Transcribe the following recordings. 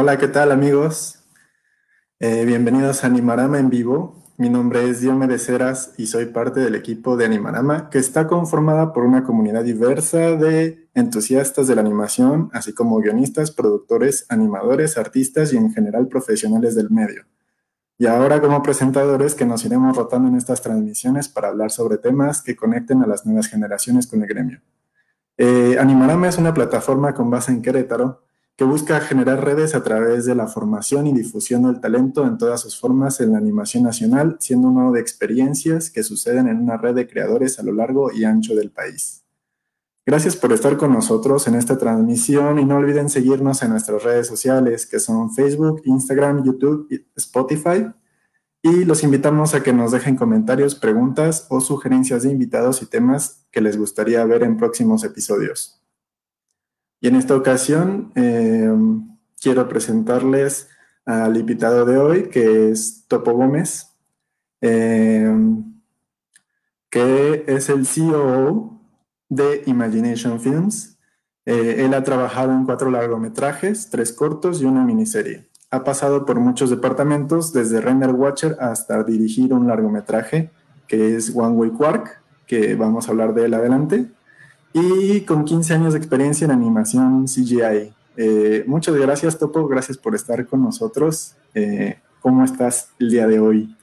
Hola, ¿qué tal amigos? Eh, bienvenidos a Animarama en vivo. Mi nombre es Diomedes Ceras y soy parte del equipo de Animarama, que está conformada por una comunidad diversa de entusiastas de la animación, así como guionistas, productores, animadores, artistas y en general profesionales del medio. Y ahora como presentadores que nos iremos rotando en estas transmisiones para hablar sobre temas que conecten a las nuevas generaciones con el gremio. Eh, Animarama es una plataforma con base en Querétaro que busca generar redes a través de la formación y difusión del talento en todas sus formas en la animación nacional, siendo uno de experiencias que suceden en una red de creadores a lo largo y ancho del país. Gracias por estar con nosotros en esta transmisión y no olviden seguirnos en nuestras redes sociales que son Facebook, Instagram, YouTube y Spotify. Y los invitamos a que nos dejen comentarios, preguntas o sugerencias de invitados y temas que les gustaría ver en próximos episodios. Y en esta ocasión eh, quiero presentarles al invitado de hoy, que es Topo Gómez, eh, que es el CEO de Imagination Films. Eh, él ha trabajado en cuatro largometrajes, tres cortos y una miniserie. Ha pasado por muchos departamentos, desde Render Watcher hasta dirigir un largometraje que es One Way Quark, que vamos a hablar de él adelante y con 15 años de experiencia en animación CGI. Eh, muchas gracias, Topo, gracias por estar con nosotros. Eh, ¿Cómo estás el día de hoy?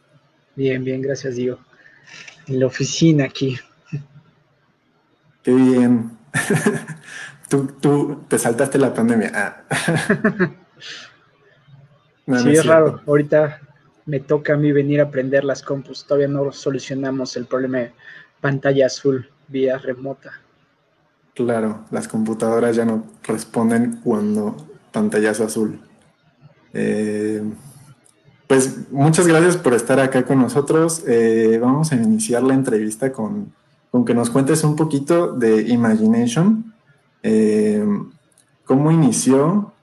Bien, bien, gracias, Diego. En la oficina aquí. Qué bien. tú, te saltaste la pandemia. Ah. sí, es, raro. Ahorita me toca a mí venir a aprender las compus. Todavía no solucionamos el problema de pantalla azul vía remota. Claro, las computadoras ya no responden cuando pantallazo azul. Eh, pues muchas gracias por estar acá con nosotros. Eh, vamos a iniciar la entrevista con, que nos cuentes un poquito de Imagination, eh, cómo inició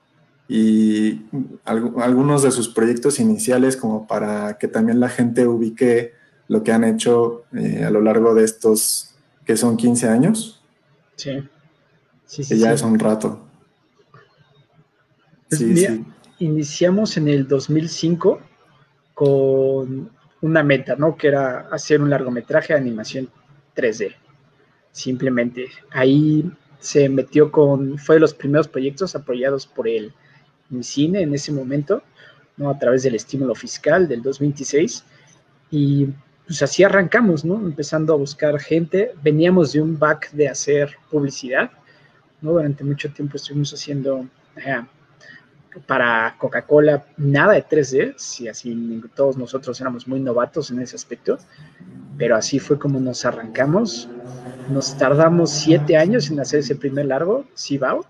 y algunos de sus proyectos iniciales como para que también la gente ubique lo que han hecho a lo largo de estos que son 15 años. Sí. Sí, sí. Que ya es un rato. Pues sí, Iniciamos en el 2005 con una meta, ¿no? Que era hacer un largometraje de animación 3D. Simplemente. Ahí se metió con, fue de los primeros proyectos apoyados por el cine en ese momento, ¿no? A través del estímulo fiscal del 2026. Y pues así arrancamos, ¿no? Empezando a buscar gente. Veníamos de un back de hacer publicidad, ¿no? Durante mucho tiempo estuvimos haciendo para Coca-Cola nada de 3D, si así todos nosotros éramos muy novatos en ese aspecto, pero así fue como nos arrancamos. Nos tardamos siete años en hacer ese primer largo, Cibao,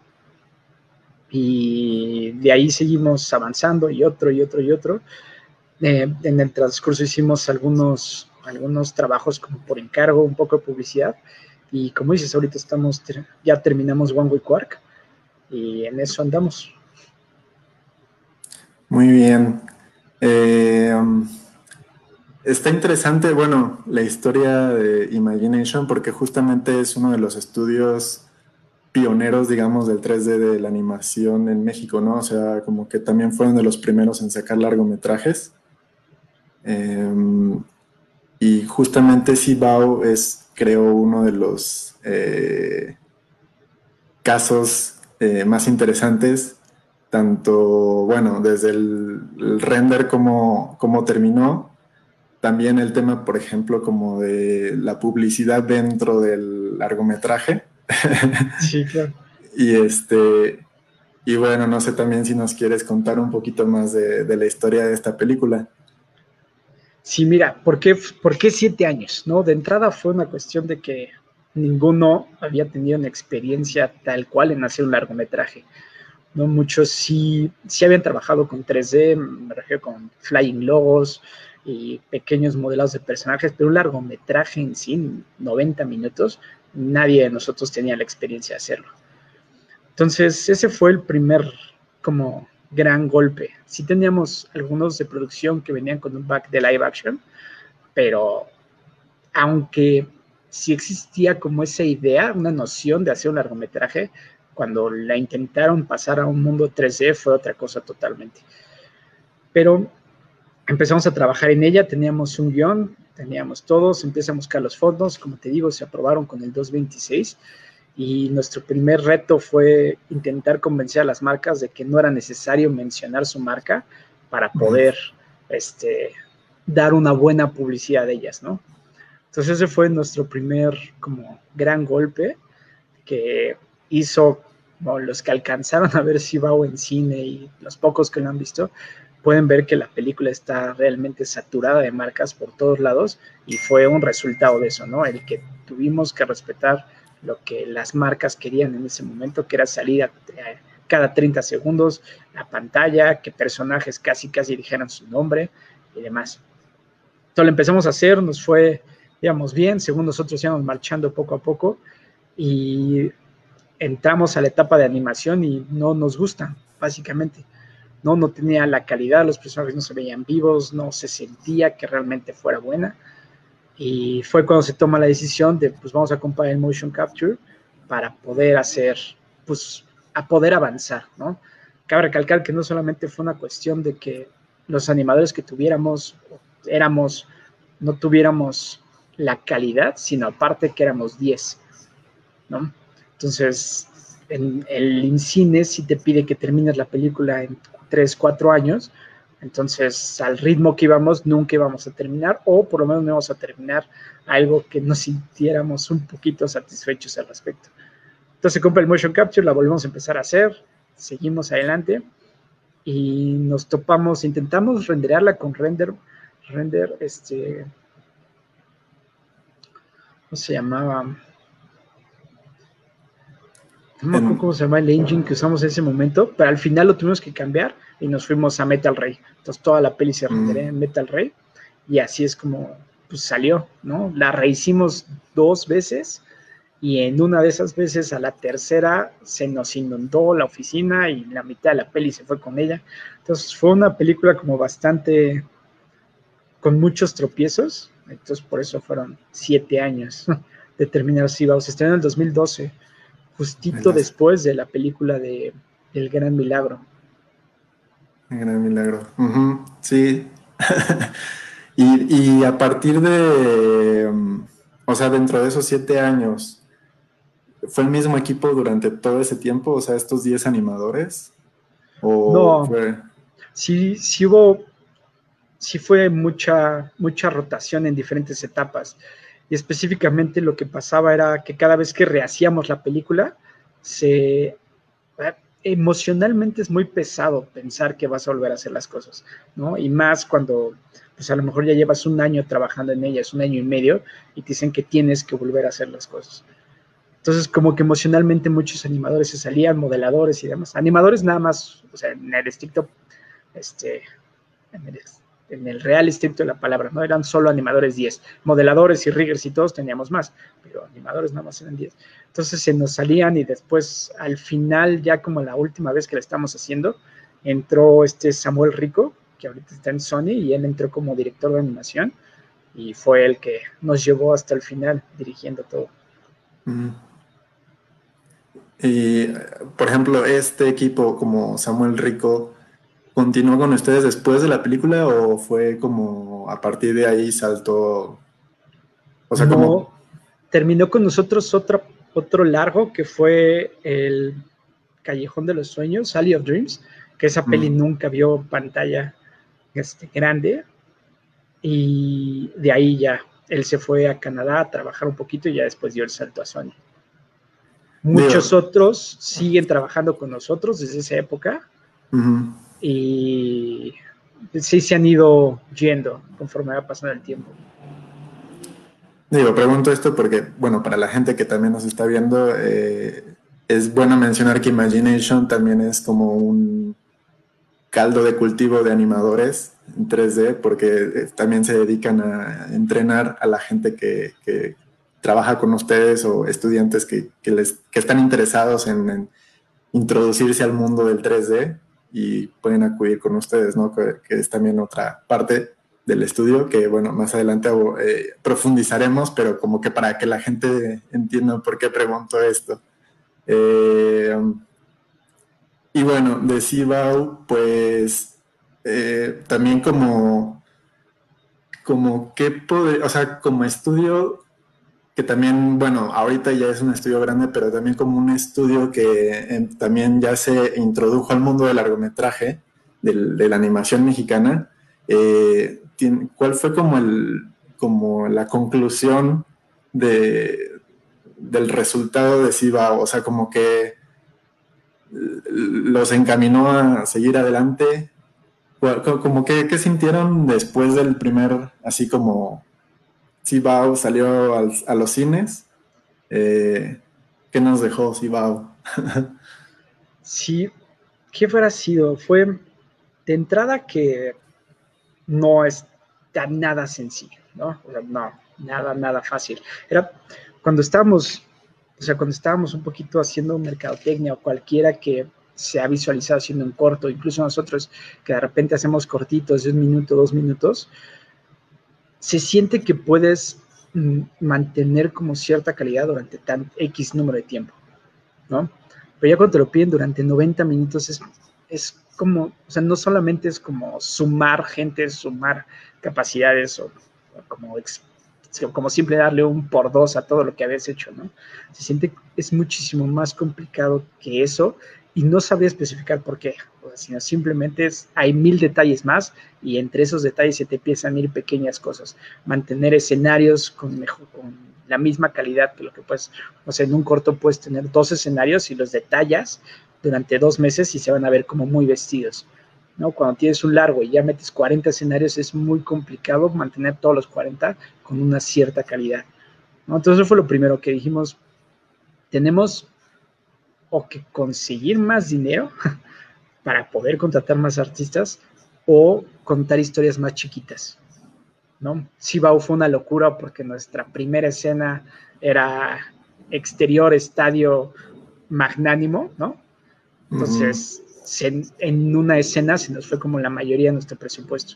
y de ahí seguimos avanzando y otro y otro y otro en el transcurso hicimos algunos, algunos trabajos como por encargo, un poco de publicidad. Y como dices, ahorita estamos, ya terminamos One Way Quark y en eso andamos. Muy bien. Eh, está interesante, bueno, la historia de Imagination porque justamente es uno de los estudios pioneros, digamos, del 3D de la animación en México, ¿no? O sea, como que también fueron de los primeros en sacar largometrajes. Em, y justamente Cibao es, creo, uno de los eh, casos eh, más interesantes, tanto, bueno, desde el, render como, como terminó, también el tema, por ejemplo, como de la publicidad dentro del largometraje. Sí, claro. y este, y bueno, no sé también si nos quieres contar un poquito más de, de la historia de esta película. Sí, mira, ¿por qué, ¿por qué siete años? ¿no? De entrada fue una cuestión de que ninguno había tenido una experiencia tal cual en hacer un largometraje. ¿no? Muchos sí, sí habían trabajado con 3D, me refiero con flying logos y pequeños modelados de personajes, pero un largometraje en sí, 90 minutos, nadie de nosotros tenía la experiencia de hacerlo. Entonces, ese fue el primer como gran golpe. Sí teníamos algunos de producción que venían con un back de live action, pero aunque sí existía como esa idea, una noción de hacer un largometraje, cuando la intentaron pasar a un mundo 3D fue otra cosa totalmente. Pero empezamos a trabajar en ella, teníamos un guion, teníamos todos, empezamos a buscar los fondos, como te digo, se aprobaron con el 226 y nuestro primer reto fue intentar convencer a las marcas de que no era necesario mencionar su marca para poder este, dar una buena publicidad de ellas, ¿no? Entonces ese fue nuestro primer como gran golpe que hizo, los que alcanzaron a ver Sibao en cine y los pocos que lo han visto, pueden ver que la película está realmente saturada de marcas por todos lados y fue un resultado de eso, ¿no? El que tuvimos que respetar lo que las marcas querían en ese momento, que era salir a, cada 30 segundos la pantalla, que personajes casi casi dijeran su nombre y demás. Entonces lo empezamos a hacer, nos fue, digamos, bien, según nosotros íbamos marchando poco a poco y entramos a la etapa de animación y no nos gusta, básicamente. ¿no? No tenía la calidad, los personajes no se veían vivos, no se sentía que realmente fuera buena. Y fue cuando se toma la decisión de, pues vamos a comprar el motion capture para poder hacer, pues, a poder avanzar, ¿no? Cabe recalcar que no solamente fue una cuestión de que los animadores que tuviéramos, éramos, no tuviéramos la calidad, sino aparte que éramos 10, ¿no? Entonces, en el INCINE sí te pide que termines la película en tres, cuatro años. Entonces, al ritmo que íbamos, nunca íbamos a terminar, o por lo menos no íbamos a terminar algo que nos sintiéramos un poquito satisfechos al respecto. Entonces, compra el motion capture, la volvemos a empezar a hacer, seguimos adelante y nos topamos, intentamos renderarla con render, render, este, ¿cómo se llamaba? No me acuerdo cómo se llama el engine que usamos en ese momento, pero al final lo tuvimos que cambiar y nos fuimos a Metal Ray. Entonces toda la peli se renderó en Metal Ray y así es como pues, salió, ¿no? La rehicimos dos veces y en una de esas veces a la tercera se nos inundó la oficina y la mitad de la peli se fue con ella. Entonces fue una película como bastante con muchos tropiezos. Entonces por eso fueron siete años de terminar Siva. Se estrenó en el 2012 justito después de la película de El Gran Milagro. El Gran Milagro. Sí. y, a partir de, um, o sea, dentro de esos siete años, ¿fue el mismo equipo durante todo ese tiempo? O sea, estos diez animadores. ¿O no. Sí, sí hubo, sí fue mucha, mucha rotación en diferentes etapas y específicamente lo que pasaba era que cada vez que rehacíamos la película, se eh, emocionalmente es muy pesado pensar que vas a volver a hacer las cosas, ¿no? Y más cuando, pues a lo mejor ya llevas un año trabajando en ellas, un año y medio, y te dicen que tienes que volver a hacer las cosas. Entonces, como que emocionalmente muchos animadores se salían, modeladores y demás. Animadores nada más, o sea, en el estricto, este, en el, en el real estricto de la palabra, no eran solo animadores 10, modeladores y riggers y todos teníamos más, pero animadores nada más eran 10. Entonces se nos salían y después al final, ya como la última vez que la estamos haciendo, entró este Samuel Rico, que ahorita está en Sony, y él entró como director de animación y fue el que nos llevó hasta el final dirigiendo todo. Y, por ejemplo, este equipo como Samuel Rico, ¿Continuó con ustedes después de la película o fue como a partir de ahí saltó? O sea, como... Terminó con nosotros otro, otro largo que fue el Callejón de los Sueños, Sally of Dreams, que esa peli mm. nunca vio pantalla este, grande. Y de ahí ya él se fue a Canadá a trabajar un poquito y ya después dio el salto a Sony. Muchos otros siguen trabajando con nosotros desde esa época y sí se han ido yendo conforme va pasando el tiempo. Digo, pregunto esto porque, bueno, para la gente que también nos está viendo, eh, es bueno mencionar que Imagination también es como un caldo de cultivo de animadores en 3D, porque eh, también se dedican a entrenar a la gente que, trabaja con ustedes o estudiantes que, les, están interesados en introducirse al mundo del 3D y pueden acudir con ustedes, ¿no? Que, es también otra parte del estudio que, bueno, más adelante eh, profundizaremos, pero como que para que la gente entienda por qué pregunto esto. Eh, y bueno, de Cibao, pues eh, también como, como qué poder, o sea, como estudio que también, bueno, ahorita ya es un estudio grande, pero también como un estudio que eh, también ya se introdujo al mundo del largometraje, de la animación mexicana. ¿Cuál fue como, el, como la conclusión de, del resultado de Cibao? O sea, como que los encaminó a seguir adelante. Como que, ¿qué sintieron después del primer, así como Cibao salió a los cines? Eh, ¿Qué nos dejó Cibao? sí, ¿qué fuera sido? Fue de entrada que no es nada sencillo, ¿no? no, nada, nada fácil. Era cuando estábamos o sea, cuando estábamos un poquito haciendo mercadotecnia o cualquiera que se ha visualizado haciendo un corto, incluso nosotros que de repente hacemos cortitos de un minuto, dos minutos, se siente que puedes mm, mantener como cierta calidad durante tan X número de tiempo, ¿no? Pero ya cuando te lo piden durante 90 minutos es, es como, o sea, no solamente es como sumar gente, sumar capacidades o, como como siempre darle un por dos a todo lo que habías hecho, ¿no? Se siente, es muchísimo más complicado que eso y no sabía especificar por qué, sino simplemente es, hay mil detalles más y entre esos detalles se te empiezan a ir pequeñas cosas. Mantener escenarios con, la misma calidad que lo que puedes, o sea, en un corto puedes tener dos escenarios y los detallas durante dos meses y se van a ver como muy vestidos. ¿no? Cuando tienes un largo y ya metes 40 escenarios, es muy complicado mantener todos los 40 con una cierta calidad. Entonces, eso fue lo primero que dijimos. Tenemos o que conseguir más dinero para poder contratar más artistas o contar historias más chiquitas. ¿no? Sibau fue una locura porque nuestra primera escena era exterior, estadio magnánimo, ¿no? Entonces, en una escena se nos fue como la mayoría de nuestro presupuesto.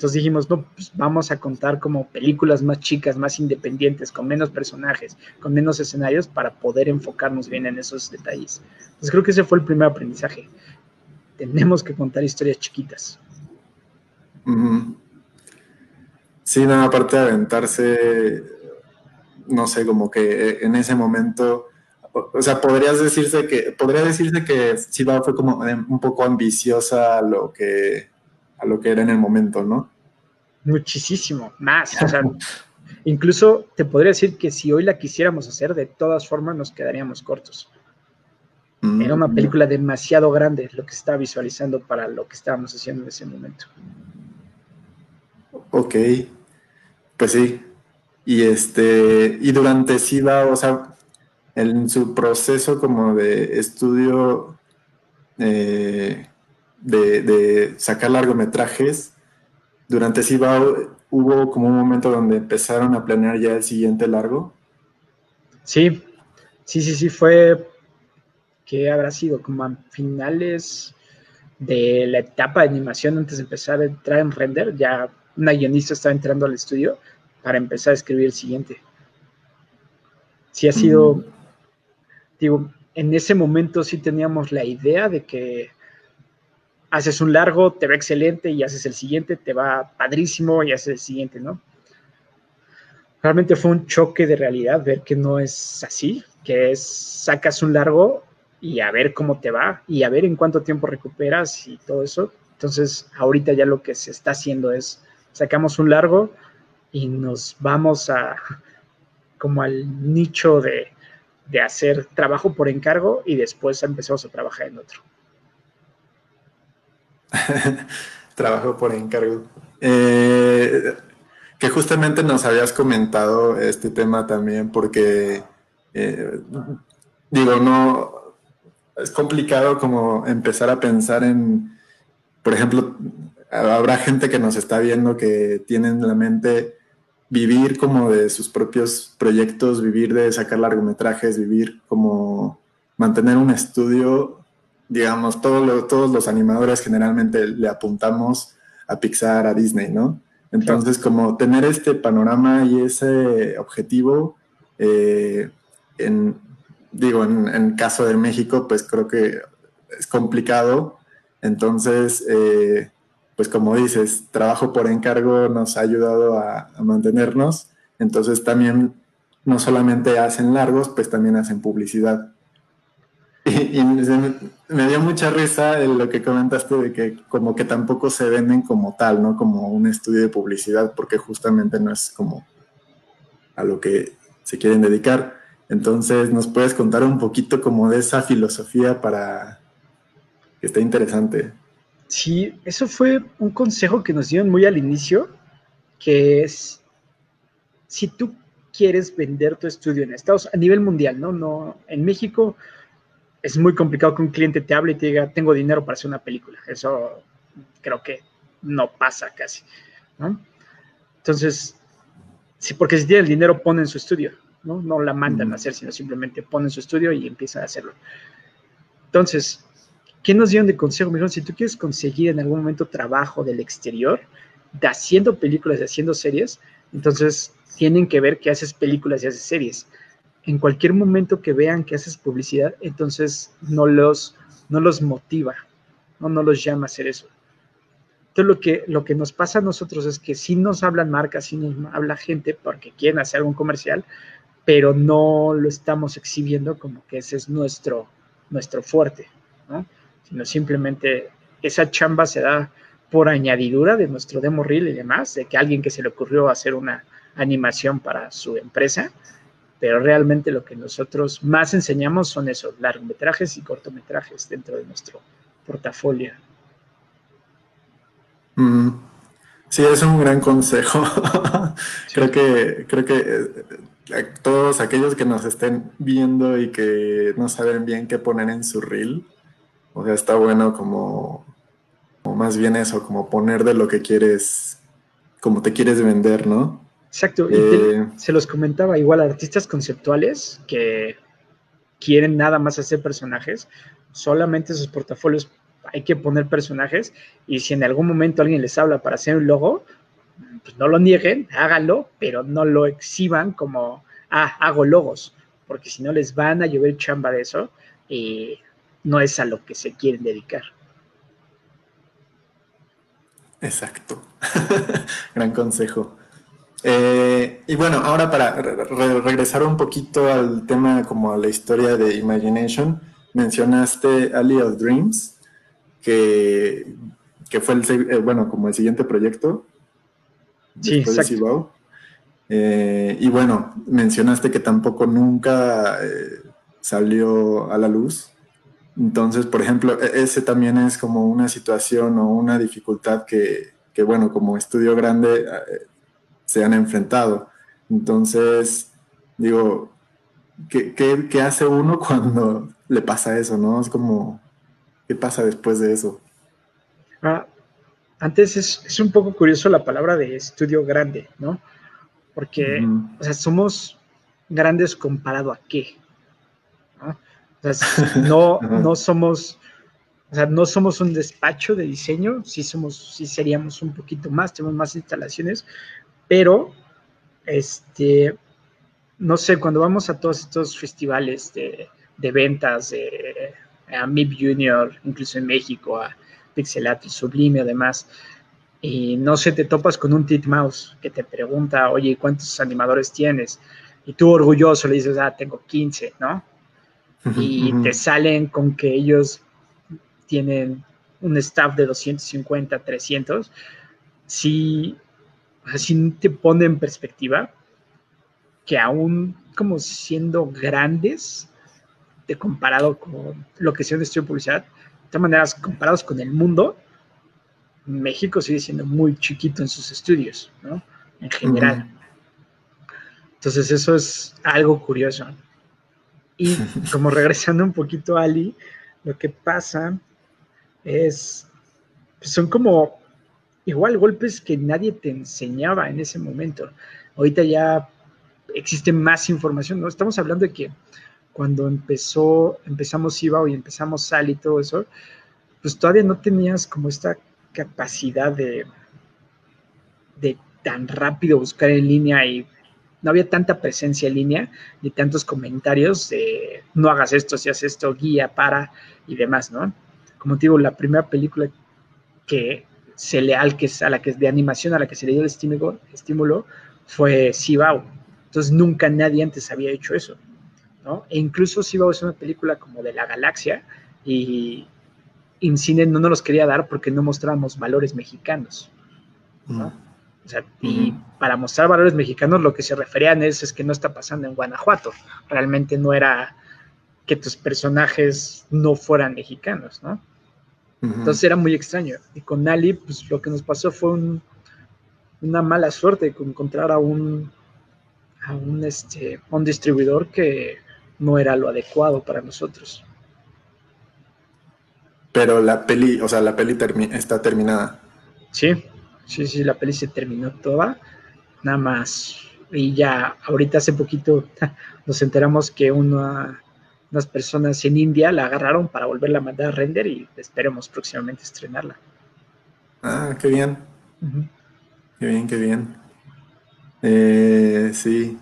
Entonces dijimos, no, pues vamos a contar como películas más chicas, más independientes, con menos personajes, con menos escenarios para poder enfocarnos bien en esos detalles. Entonces creo que ese fue el primer aprendizaje. Tenemos que contar historias chiquitas. Sí, nada, aparte de aventarse, no sé, como que en ese momento o sea, podrías decirse que, podría decirse que Siva fue como un poco ambiciosa lo que, a lo que era en el momento, ¿no? Muchísimo, más. O sea, incluso te podría decir que si hoy la quisiéramos hacer, de todas formas nos quedaríamos cortos. Mm. Era una película demasiado grande lo que estaba visualizando para lo que estábamos haciendo en ese momento. Ok, pues sí. Y este, y durante SIDA, o sea, en su proceso como de estudio eh, de, sacar largometrajes, durante Cibao hubo como un momento donde empezaron a planear ya el siguiente largo. Sí, sí, sí, sí, fue que habrá sido como a finales de la etapa de animación antes de empezar a entrar en render, ya una guionista estaba entrando al estudio para empezar a escribir el siguiente. Sí ha sido mm digo, en ese momento sí teníamos la idea de que haces un largo, te va excelente y haces el siguiente, te va padrísimo y haces el siguiente, ¿no? Realmente fue un choque de realidad ver que no es así, que es sacas un largo y a ver cómo te va y a ver en cuánto tiempo recuperas y todo eso. Entonces, ahorita ya lo que se está haciendo es sacamos un largo y nos vamos a como al nicho de de hacer trabajo por encargo y después empezamos a trabajar en otro. trabajo por encargo. Eh, que justamente nos habías comentado este tema también porque, eh, digo, no, es complicado como empezar a pensar en, por ejemplo, habrá gente que nos está viendo que tiene en la mente vivir como de sus propios proyectos, vivir de sacar largometrajes, vivir como mantener un estudio, digamos, todos los animadores generalmente le apuntamos a Pixar, a Disney, ¿no? Entonces, como tener este panorama y ese objetivo eh, en, digo, en, en caso de México, pues creo que es complicado. Entonces, eh, pues como dices, trabajo por encargo nos ha ayudado a, mantenernos. Entonces también no solamente hacen largos, pues también hacen publicidad. Y, me, dio mucha risa lo que comentaste de que como que tampoco se venden como tal, ¿no? Como un estudio de publicidad, porque justamente no es como a lo que se quieren dedicar. Entonces, ¿nos puedes contar un poquito como de esa filosofía para que esté interesante? Sí, eso fue un consejo que nos dieron muy al inicio, que es, si tú quieres vender tu estudio en Estados a nivel mundial, ¿no? No, en México es muy complicado que un cliente te hable y te diga, tengo dinero para hacer una película. Eso creo que no pasa casi, ¿no? Entonces, sí, porque si tiene el dinero, ponen su estudio, ¿no? No la mandan a hacer, sino simplemente ponen su estudio y empiezan a hacerlo. Entonces, ¿qué nos dieron de consejo? Me si tú quieres conseguir en algún momento trabajo del exterior, de haciendo películas, y haciendo series, entonces tienen que ver que haces películas y haces series. En cualquier momento que vean que haces publicidad, entonces no los, no los motiva, ¿no? no los llama a hacer eso. Entonces lo que, lo que nos pasa a nosotros es que sí nos hablan marcas, sí nos habla gente porque quieren hacer algún comercial, pero no lo estamos exhibiendo como que ese es nuestro, nuestro fuerte, ¿no? sino simplemente esa chamba se da por añadidura de nuestro demo reel y demás, de que alguien que se le ocurrió hacer una animación para su empresa, pero realmente lo que nosotros más enseñamos son esos largometrajes y cortometrajes dentro de nuestro portafolio. Mm. Sí, es un gran consejo. creo que, creo que eh, todos aquellos que nos estén viendo y que no saben bien qué poner en su reel, o sea, está bueno como, más bien eso, como poner de lo que quieres, como te quieres vender, ¿no? Exacto. Eh, se los comentaba igual a artistas conceptuales que quieren nada más hacer personajes, solamente sus portafolios hay que poner personajes y si en algún momento alguien les habla para hacer un logo, pues no lo nieguen, háganlo, pero no lo exhiban como, ah, hago logos, porque si no les van a llover chamba de eso y no es a lo que se quieren dedicar. Exacto. Gran consejo. Eh, y bueno, ahora para regresar un poquito al tema como a la historia de Imagination, mencionaste Alley of Dreams, que, fue el, eh, bueno, como el siguiente proyecto. Sí, exacto. Eh, y bueno, mencionaste que tampoco nunca salió a la luz. Entonces, por ejemplo, e-, ese también es como una situación o una dificultad que, bueno, como estudio grande eh, se han enfrentado. Entonces, digo, ¿qué, hace uno cuando le pasa eso, no? Es como, ¿qué pasa después de eso? Ah, antes es, un poco curioso la palabra de estudio grande, ¿no? Porque, o sea, somos grandes comparado a qué, ¿no? no, no somos, o sea, no somos un despacho de diseño, sí somos, sí seríamos un poquito más, tenemos más instalaciones, pero este, no sé, cuando vamos a todos estos festivales de, ventas, de, a MIP Junior, incluso en México, a Pixelato, Sublime, además, y no sé, te topas con un mouse que te pregunta, oye, ¿cuántos animadores tienes? Y tú orgulloso le dices, ah, tengo 15, ¿no? y te salen con que ellos tienen un staff de 250, 300, si, así te pone en perspectiva que aún como siendo grandes, de comparado con lo que sea un estudio de publicidad, de todas maneras, comparados con el mundo, México sigue siendo muy chiquito en sus estudios, ¿no? En general. Entonces eso es algo curioso. Y como regresando un poquito a Ali, lo que pasa es, pues son como igual golpes que nadie te enseñaba en ese momento. Ahorita ya existe más información, ¿no? Estamos hablando de que cuando empezó, empezamos IVA y empezamos SAL y todo eso, pues todavía no tenías como esta capacidad de, de tan rápido buscar en línea y no había tanta presencia en línea ni tantos comentarios de no hagas esto, si haces esto, guía, para y demás, ¿no? Como te digo, la primera película que se le, al que, a la que es de animación, a la que se le dio el estímulo, estímulo fue Sibao. Entonces nunca nadie antes había hecho eso, ¿no? E incluso Sibao es una película como de la galaxia y en cine no nos los quería dar porque no mostrábamos valores mexicanos, ¿no? O sea, y para mostrar valores mexicanos lo que se referían es, es que no está pasando en Guanajuato. Realmente no era que tus personajes no fueran mexicanos, ¿no? Entonces era muy extraño. Y con Ali, pues lo que nos pasó fue una mala suerte con encontrar a un, a un, este, un distribuidor que no era lo adecuado para nosotros. Pero la peli, o sea, la peli está terminada. Sí, sí, sí, la peli se terminó toda. Nada más. Y ya, ahorita hace poquito nos enteramos que una, unas personas en India la agarraron para volverla a mandar a render y esperemos próximamente estrenarla. Ah, qué bien. Qué bien, qué bien. Eh, sí.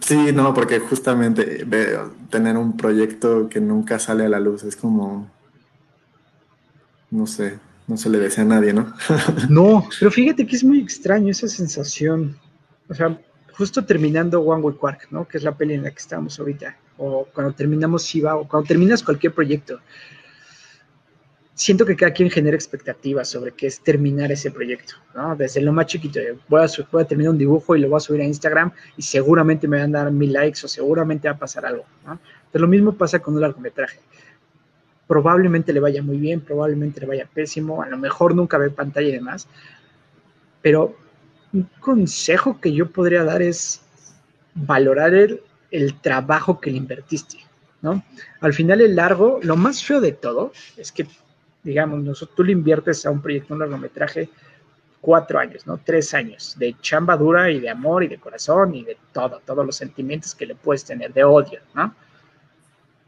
Sí, no, porque justamente veo, tener un proyecto que nunca sale a la luz es como, no sé, no se le desea a nadie, ¿no? no, pero fíjate que es muy extraño esa sensación. O sea, justo terminando One Way Quark, ¿no? Que es la peli en la que estamos ahorita, o cuando terminamos Siva, o cuando terminas cualquier proyecto, siento que cada quien genera expectativas sobre qué es terminar ese proyecto, ¿no? Desde lo más chiquito, voy a, voy a, terminar un dibujo y lo voy a subir a Instagram y seguramente me van a dar mil likes o seguramente va a pasar algo, ¿no? Pero lo mismo pasa con un largometraje. Probablemente le vaya muy bien, probablemente le vaya pésimo, a lo mejor nunca ve pantalla y demás, pero un consejo que yo podría dar es valorar el, el trabajo que le invertiste, ¿no? Al final el largo, lo más feo de todo es que digamos, tú le inviertes a un proyecto, un largometraje, cuatro años, ¿no? Tres años de chamba dura y de amor y de corazón y de todo, todos los sentimientos que le puedes tener, de odio, ¿no?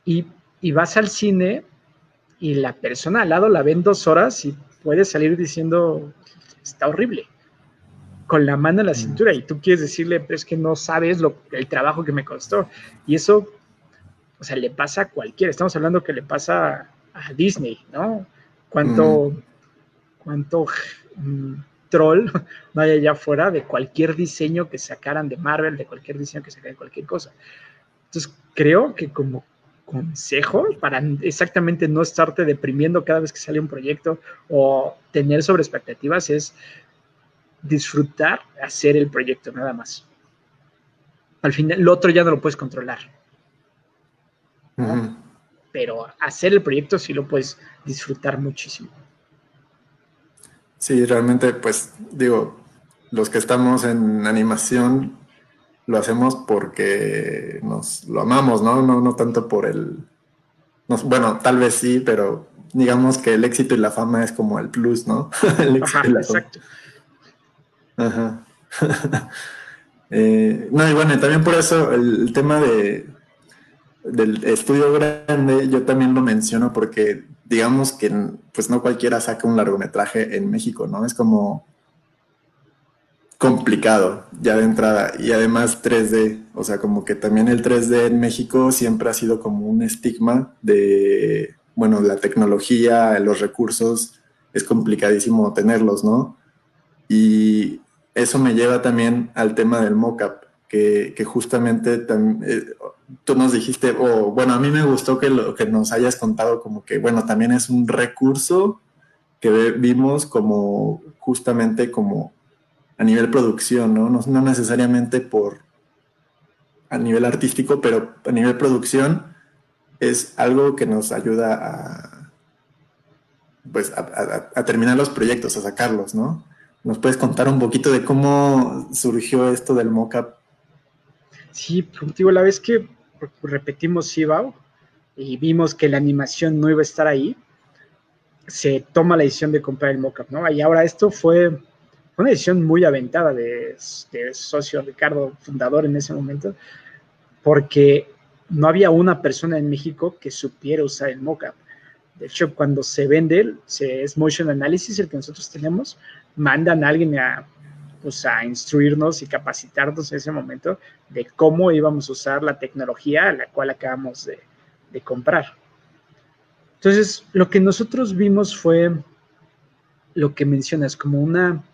Y, y vas al cine y la persona al lado la ven dos horas y puede salir diciendo, está horrible, con la mano en la mm. cintura y tú quieres decirle, pero es que no sabes lo, el trabajo que me costó. Y eso, o sea, le pasa a cualquiera. Estamos hablando que le pasa a Disney, ¿no? cuánto, cuánto mm, troll vaya allá afuera de cualquier diseño que sacaran de Marvel, de cualquier diseño que sacaran de cualquier cosa. Entonces, creo que como consejo para exactamente no estarte deprimiendo cada vez que sale un proyecto o tener sobre expectativas es disfrutar hacer el proyecto nada más. Al final, lo otro ya no lo puedes controlar pero hacer el proyecto sí lo puedes disfrutar muchísimo. Sí, realmente, pues digo, los que estamos en animación lo hacemos porque nos lo amamos, ¿no? No, no tanto por el... bueno, tal vez sí, pero digamos que el éxito y la fama es como el plus, ¿no? el Ajá, exacto. Ajá. Eh, no, y bueno, también por eso el tema de, del estudio grande, yo también lo menciono porque digamos que pues no cualquiera saca un largometraje en México, ¿no? Es como complicado ya de entrada y además 3D, o sea, como que también el 3D en México siempre ha sido como un estigma de, bueno, la tecnología, los recursos, es complicadísimo tenerlos, ¿no? Y eso me lleva también al tema del mockup, que, que justamente eh, tú nos dijiste, o bueno, a mí me gustó que lo que nos hayas contado como que, bueno, también es un recurso que vimos como justamente como a nivel producción, ¿no? No, necesariamente por a nivel artístico, pero a nivel producción es algo que nos ayuda a pues a, terminar los proyectos, a sacarlos, ¿no? ¿Nos puedes contar un poquito de cómo surgió esto del mockup Sí, digo, la vez que repetimos Sibao y vimos que la animación no iba a estar ahí, se toma la decisión de comprar el mockup, ¿no? Y ahora esto fue una decisión muy aventada de, socio Ricardo, fundador en ese momento, porque no había una persona en México que supiera usar el mockup. De hecho, cuando se vende, se, es Motion Analysis, el que nosotros tenemos, mandan a alguien a pues, a instruirnos y capacitarnos en ese momento de cómo íbamos a usar la tecnología a la cual acabamos de, de comprar. Entonces, lo que nosotros vimos fue lo que mencionas, como una,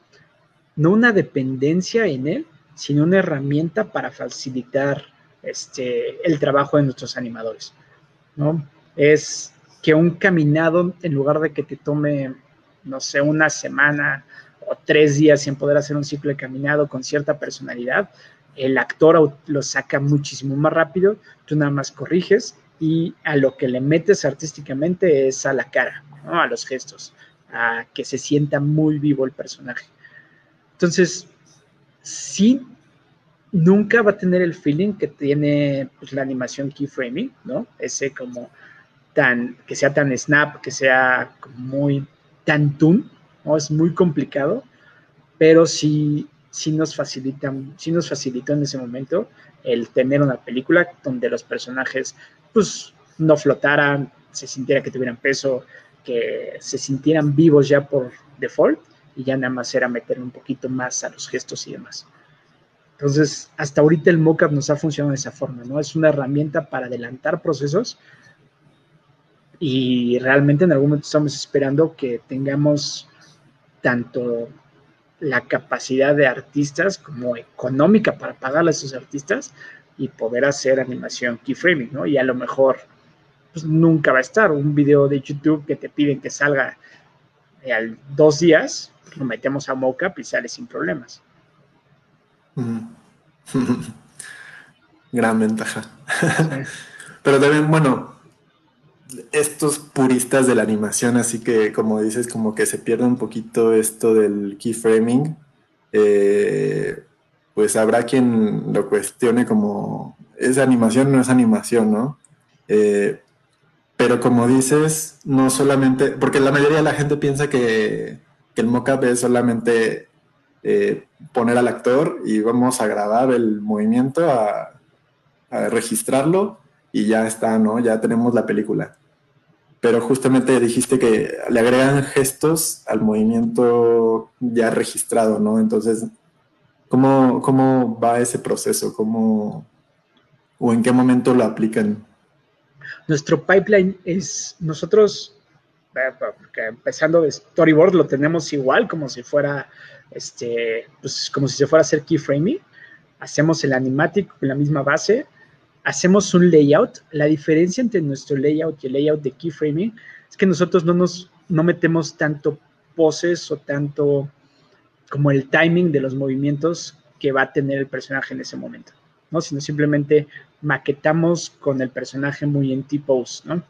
no una dependencia en él, sino una herramienta para facilitar este, el trabajo de nuestros animadores. ¿no? Es que un caminado, en lugar de que te tome, no sé, una semana tres días sin poder hacer un ciclo de caminado con cierta personalidad, el actor lo saca muchísimo más rápido, tú nada más corriges y a lo que le metes artísticamente es a la cara, a los gestos, a que se sienta muy vivo el personaje. Entonces, sí, nunca va a tener el feeling que tiene pues, la animación keyframing, ¿no? Ese como tan, que sea tan snap, que sea muy tan toon, ¿no? Es muy complicado, pero sí, sí nos facilita, sí nos facilitó en ese momento el tener una película donde los personajes, pues, no flotaran, se sintiera que tuvieran peso, que se sintieran vivos ya por default y ya nada más era meter un poquito más a los gestos y demás. Entonces, hasta ahorita el mockup nos ha funcionado de esa forma, ¿no? Es una herramienta para adelantar procesos y realmente en algún momento estamos esperando que tengamos tanto la capacidad de artistas como económica para pagarle a esos artistas y poder hacer animación keyframing, ¿no? Y a lo mejor pues nunca va a estar. Un video de YouTube que te piden que salga al dos días, lo metemos a mockup y sale sin problemas. Gran ventaja. Pero también, bueno, estos puristas de la animación, así que como dices, como que se pierde un poquito esto del keyframing, eh, pues habrá quien lo cuestione como, es animación, no es animación, ¿no? Eh, pero como dices, no solamente, porque la mayoría de la gente piensa que, el mockup es solamente eh, poner al actor y vamos a grabar el movimiento, a, registrarlo y ya está, ¿no? Ya tenemos la película. Pero justamente dijiste que le agregan gestos al movimiento ya registrado, ¿no? Entonces, ¿cómo, cómo va ese proceso? ¿Cómo, ¿O en qué momento lo aplican? Nuestro pipeline es, nosotros, eh, empezando de storyboard, lo tenemos igual, como si fuera, este, pues como si se fuera a hacer keyframing. Hacemos el animatic con la misma base, hacemos un layout. La diferencia entre nuestro layout y el layout de keyframing es que nosotros no nos no metemos tanto poses o tanto como el timing de los movimientos que va a tener el personaje en ese momento, ¿no? Sino simplemente maquetamos con el personaje muy en T-pose, ¿no?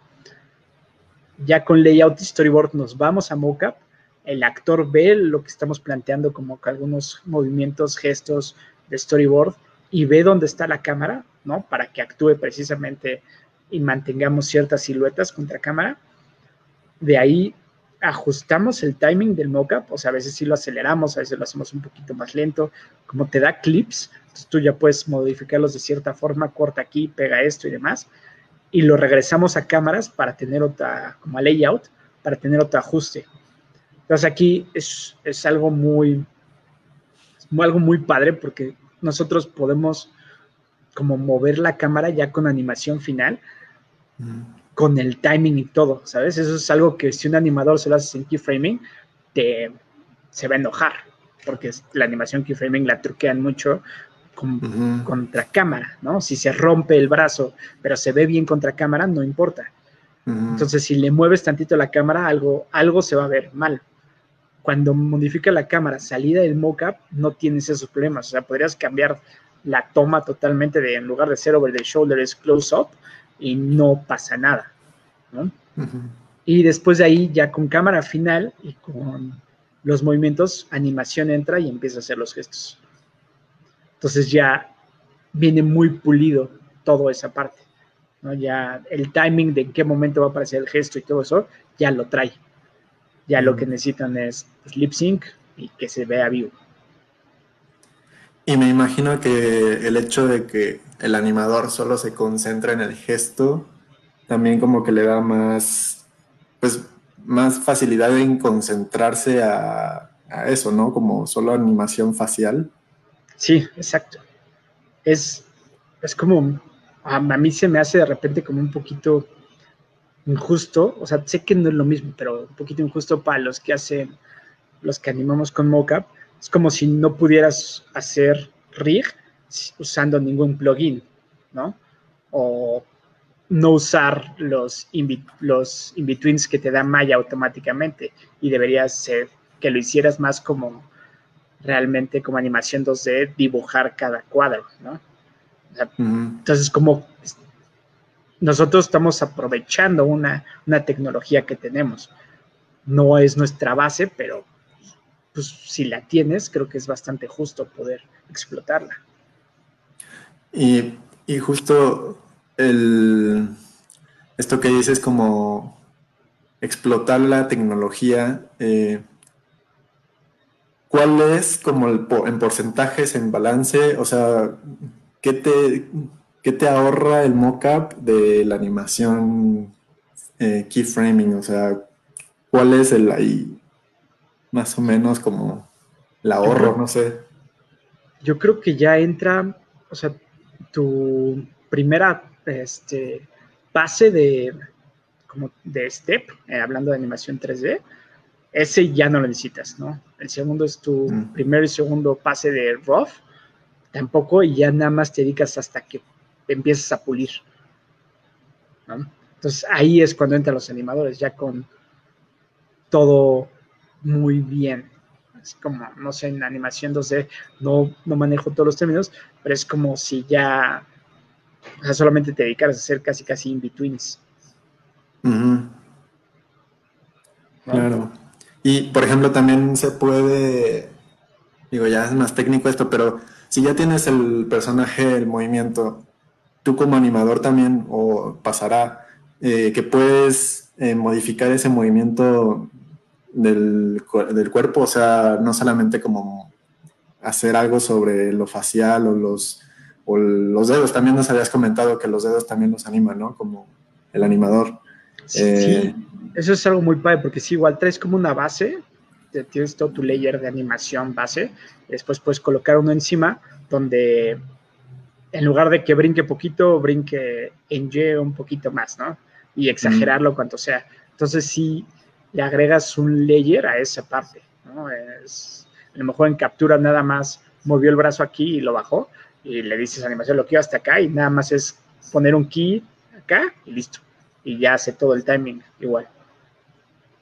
Ya con layout y storyboard nos vamos a mockup, el actor ve lo que estamos planteando como algunos movimientos, gestos de storyboard y ve dónde está la cámara, ¿no? Para que actúe precisamente y mantengamos ciertas siluetas contra cámara. De ahí ajustamos el timing del mockup, o sea, a veces sí lo aceleramos, a veces lo hacemos un poquito más lento, como te da clips, entonces tú ya puedes modificarlos de cierta forma, corta aquí, pega esto y demás, y lo regresamos a cámaras para tener otra, como a layout, para tener otro ajuste. Entonces aquí es, es algo muy, algo muy padre porque nosotros podemos como mover la cámara ya con animación final con el timing y todo, ¿sabes? Eso es algo que si un animador se lo hace en keyframing, te, se va a enojar, porque la animación keyframing la truquean mucho contra cámara, ¿no? Si se rompe el brazo, pero se ve bien contra cámara, no importa. Entonces, si le mueves tantito la cámara, algo, algo se va a ver mal. Cuando modifica la cámara salida del mockup, no tienes esos problemas. O sea, podrías cambiar la toma totalmente de, en lugar de ser over the shoulder, es close up, y no pasa nada. ¿no? Y después de ahí, ya con cámara final y con los movimientos, animación entra y empieza a hacer los gestos. Entonces ya viene muy pulido toda esa parte. ¿no? Ya el timing de en qué momento va a aparecer el gesto y todo eso, ya lo trae. Ya lo que necesitan es pues, lip sync y que se vea vivo. Y me imagino que el hecho de que el animador solo se concentra en el gesto, también como que le da más, pues, más facilidad en concentrarse a, a eso, ¿no? Como solo animación facial. Sí, exacto. Es, es como, a, mí se me hace de repente como un poquito injusto, o sea, sé que no es lo mismo, pero un poquito injusto para los que hacen, los que animamos con mocap. Es como si no pudieras hacer rig usando ningún plugin, ¿no? O no usar los in, los in-betweens que te da Maya automáticamente y deberías ser que lo hicieras más como realmente como animación 2D, dibujar cada cuadro, ¿no? Entonces, como nosotros estamos aprovechando una, una, tecnología que tenemos. No es nuestra base, pero pues, si la tienes, creo que es bastante justo poder explotarla. Y, y justo el, esto que dices como explotar la tecnología, eh, ¿cuál es como el, en porcentajes, en balance? O sea, ¿qué te, qué te ahorra el mockup de la animación eh, keyframing? O sea, ¿cuál es el ahí más o menos como el ahorro? no sé. Yo creo que ya entra, o sea, tu primera este, pase de, como de step, eh, hablando de animación 3D, ese ya no lo necesitas, ¿no? El segundo es tu mm. primer y segundo pase de rough, tampoco, y ya nada más te dedicas hasta que empiezas a pulir, ¿no? Entonces ahí es cuando entran los animadores, ya con todo muy bien. Es como, no sé, en animación 2D no, no manejo todos los términos, pero es como si ya o sea, solamente te dedicas a hacer casi casi in-betweens. Claro. Y, por ejemplo, también se puede, digo, ya es más técnico esto, pero si ya tienes el personaje, el movimiento, tú como animador también, o pasará, eh, que puedes eh, modificar ese movimiento del, del, cuerpo, o sea, no solamente como hacer algo sobre lo facial o los o los dedos, también nos habías comentado que los dedos también nos animan, ¿no? Como el animador. Sí, eh, eso es algo muy padre, porque si igual traes como una base, tienes todo tu layer de animación base, después puedes colocar uno encima donde en lugar de que brinque poquito, brinque en Y un poquito más, ¿no? Y exagerarlo cuanto sea. Entonces sí le agregas un layer a esa parte, ¿no? Es, a lo mejor en captura nada más movió el brazo aquí y lo bajó, y le dices animación lo quiero hasta acá y nada más es poner un key acá y listo. Y ya hace todo el timing igual.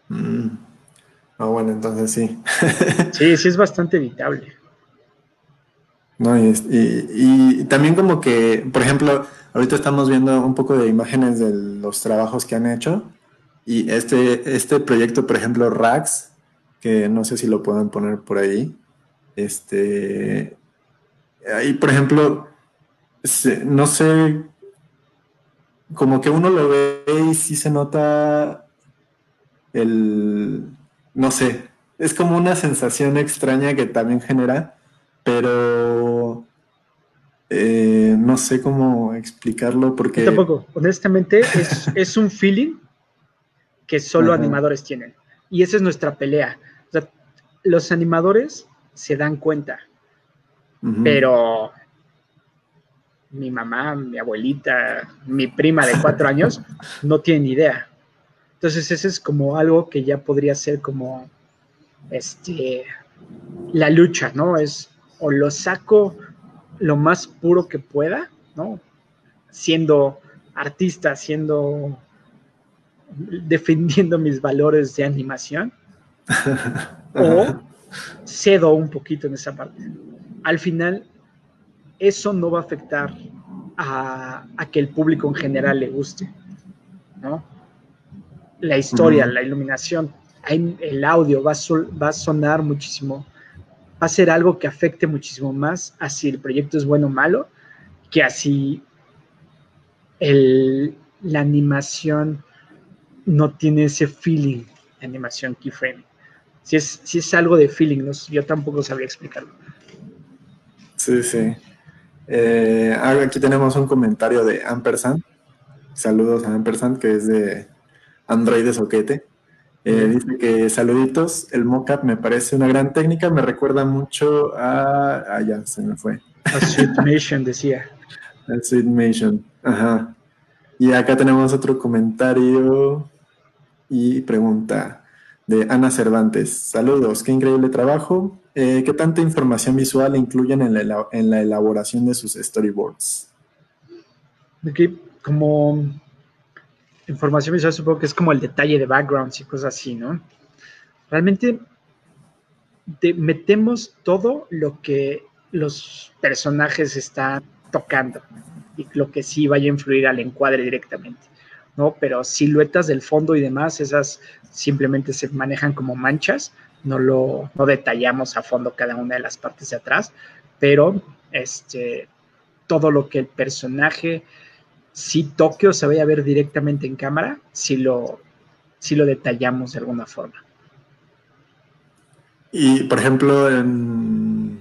Mm. Ah, bueno, entonces sí. sí, sí es bastante evitable. No, y, y, también como que, por ejemplo, ahorita estamos viendo un poco de imágenes de los trabajos que han hecho. Y este, este proyecto, por ejemplo, Rax, que no sé si lo pueden poner por ahí, este, ahí, por ejemplo, no sé, como que uno lo ve y sí se nota el, no sé, es como una sensación extraña que también genera, pero eh, no sé cómo explicarlo porque... tampoco, honestamente es, un feeling que solo animadores tienen. Y esa es nuestra pelea. los animadores se dan cuenta pero mi mamá, mi abuelita, mi prima de cuatro años no tienen idea. Entonces, ese es como algo que ya podría ser como este la lucha, ¿no? Es o lo saco lo más puro que pueda, ¿no? Siendo artista, siendo defendiendo mis valores de animación, o cedo un poquito en esa parte al final eso no va a afectar a, que el público en general le guste, ¿no? La historia, la iluminación, el audio va a, sonar muchísimo, va a ser algo que afecte muchísimo más a si el proyecto es bueno o malo, que así la animación no tiene ese feeling de animación keyframe. Si es, si es algo de feeling, yo tampoco sabría explicarlo. Sí, sí. Eh, aquí tenemos un comentario de Ampersand. Saludos a Ampersand, que es de Android de Soquete. Eh, dice que saluditos, el mockup me parece una gran técnica, me recuerda mucho a... Ah, ya, se me fue. A Sweet decía. A Sweet Nation, ajá. Y acá tenemos otro comentario y pregunta de Ana Cervantes. Saludos, qué increíble trabajo. Eh, ¿Qué tanta información visual incluyen en la, en la elaboración de sus storyboards? Aquí, como información visual, supongo que es como el detalle de backgrounds y cosas así, ¿no? Realmente metemos todo lo que los personajes están tocando y lo que sí vaya a influir al encuadre directamente, ¿no? Pero siluetas del fondo y demás, esas simplemente se manejan como manchas, no lo no detallamos a fondo cada una de las partes de atrás, pero este, todo lo que el personaje si toque o se vaya a ver directamente en cámara, si lo, si lo detallamos de alguna forma. Y por ejemplo, en,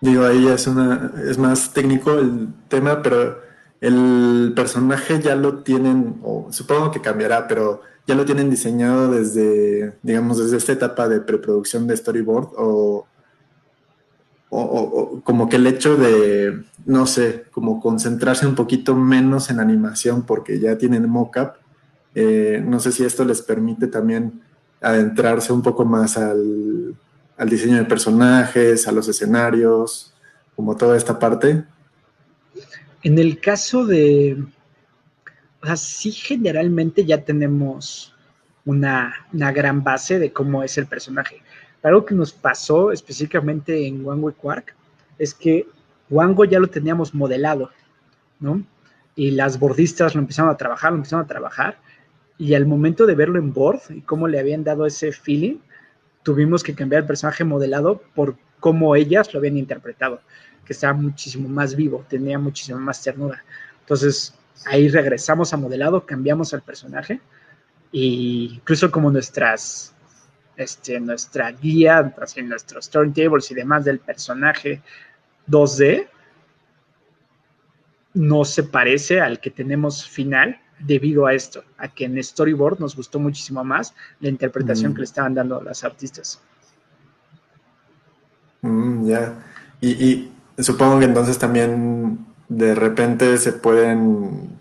digo, ahí es una, es más técnico el tema, pero el personaje ya lo tienen, o supongo que cambiará, pero ya lo tienen diseñado desde, digamos, desde esta etapa de preproducción de storyboard o, o, como que el hecho de, no sé, como concentrarse un poquito menos en animación porque ya tienen mockup, eh, no sé si esto les permite también adentrarse un poco más al, al diseño de personajes, a los escenarios, como toda esta parte. En el caso de, o sea, sí generalmente ya tenemos una, una gran base de cómo es el personaje algo que nos pasó específicamente en Wango y Quark es que Wango ya lo teníamos modelado, ¿no? Y las bordistas lo empezaron a trabajar, lo empezaron a trabajar, y al momento de verlo en board y cómo le habían dado ese feeling, tuvimos que cambiar el personaje modelado por cómo ellas lo habían interpretado, que estaba muchísimo más vivo, tenía muchísimo más ternura. Entonces, ahí regresamos a modelado, cambiamos al personaje, e incluso como nuestras este, nuestra guía, así, nuestros turntables y demás del personaje 2D no se parece al que tenemos final debido a esto, a que en Storyboard nos gustó muchísimo más la interpretación mm. que le estaban dando las artistas. Mm, ya. y, supongo que entonces también de repente se pueden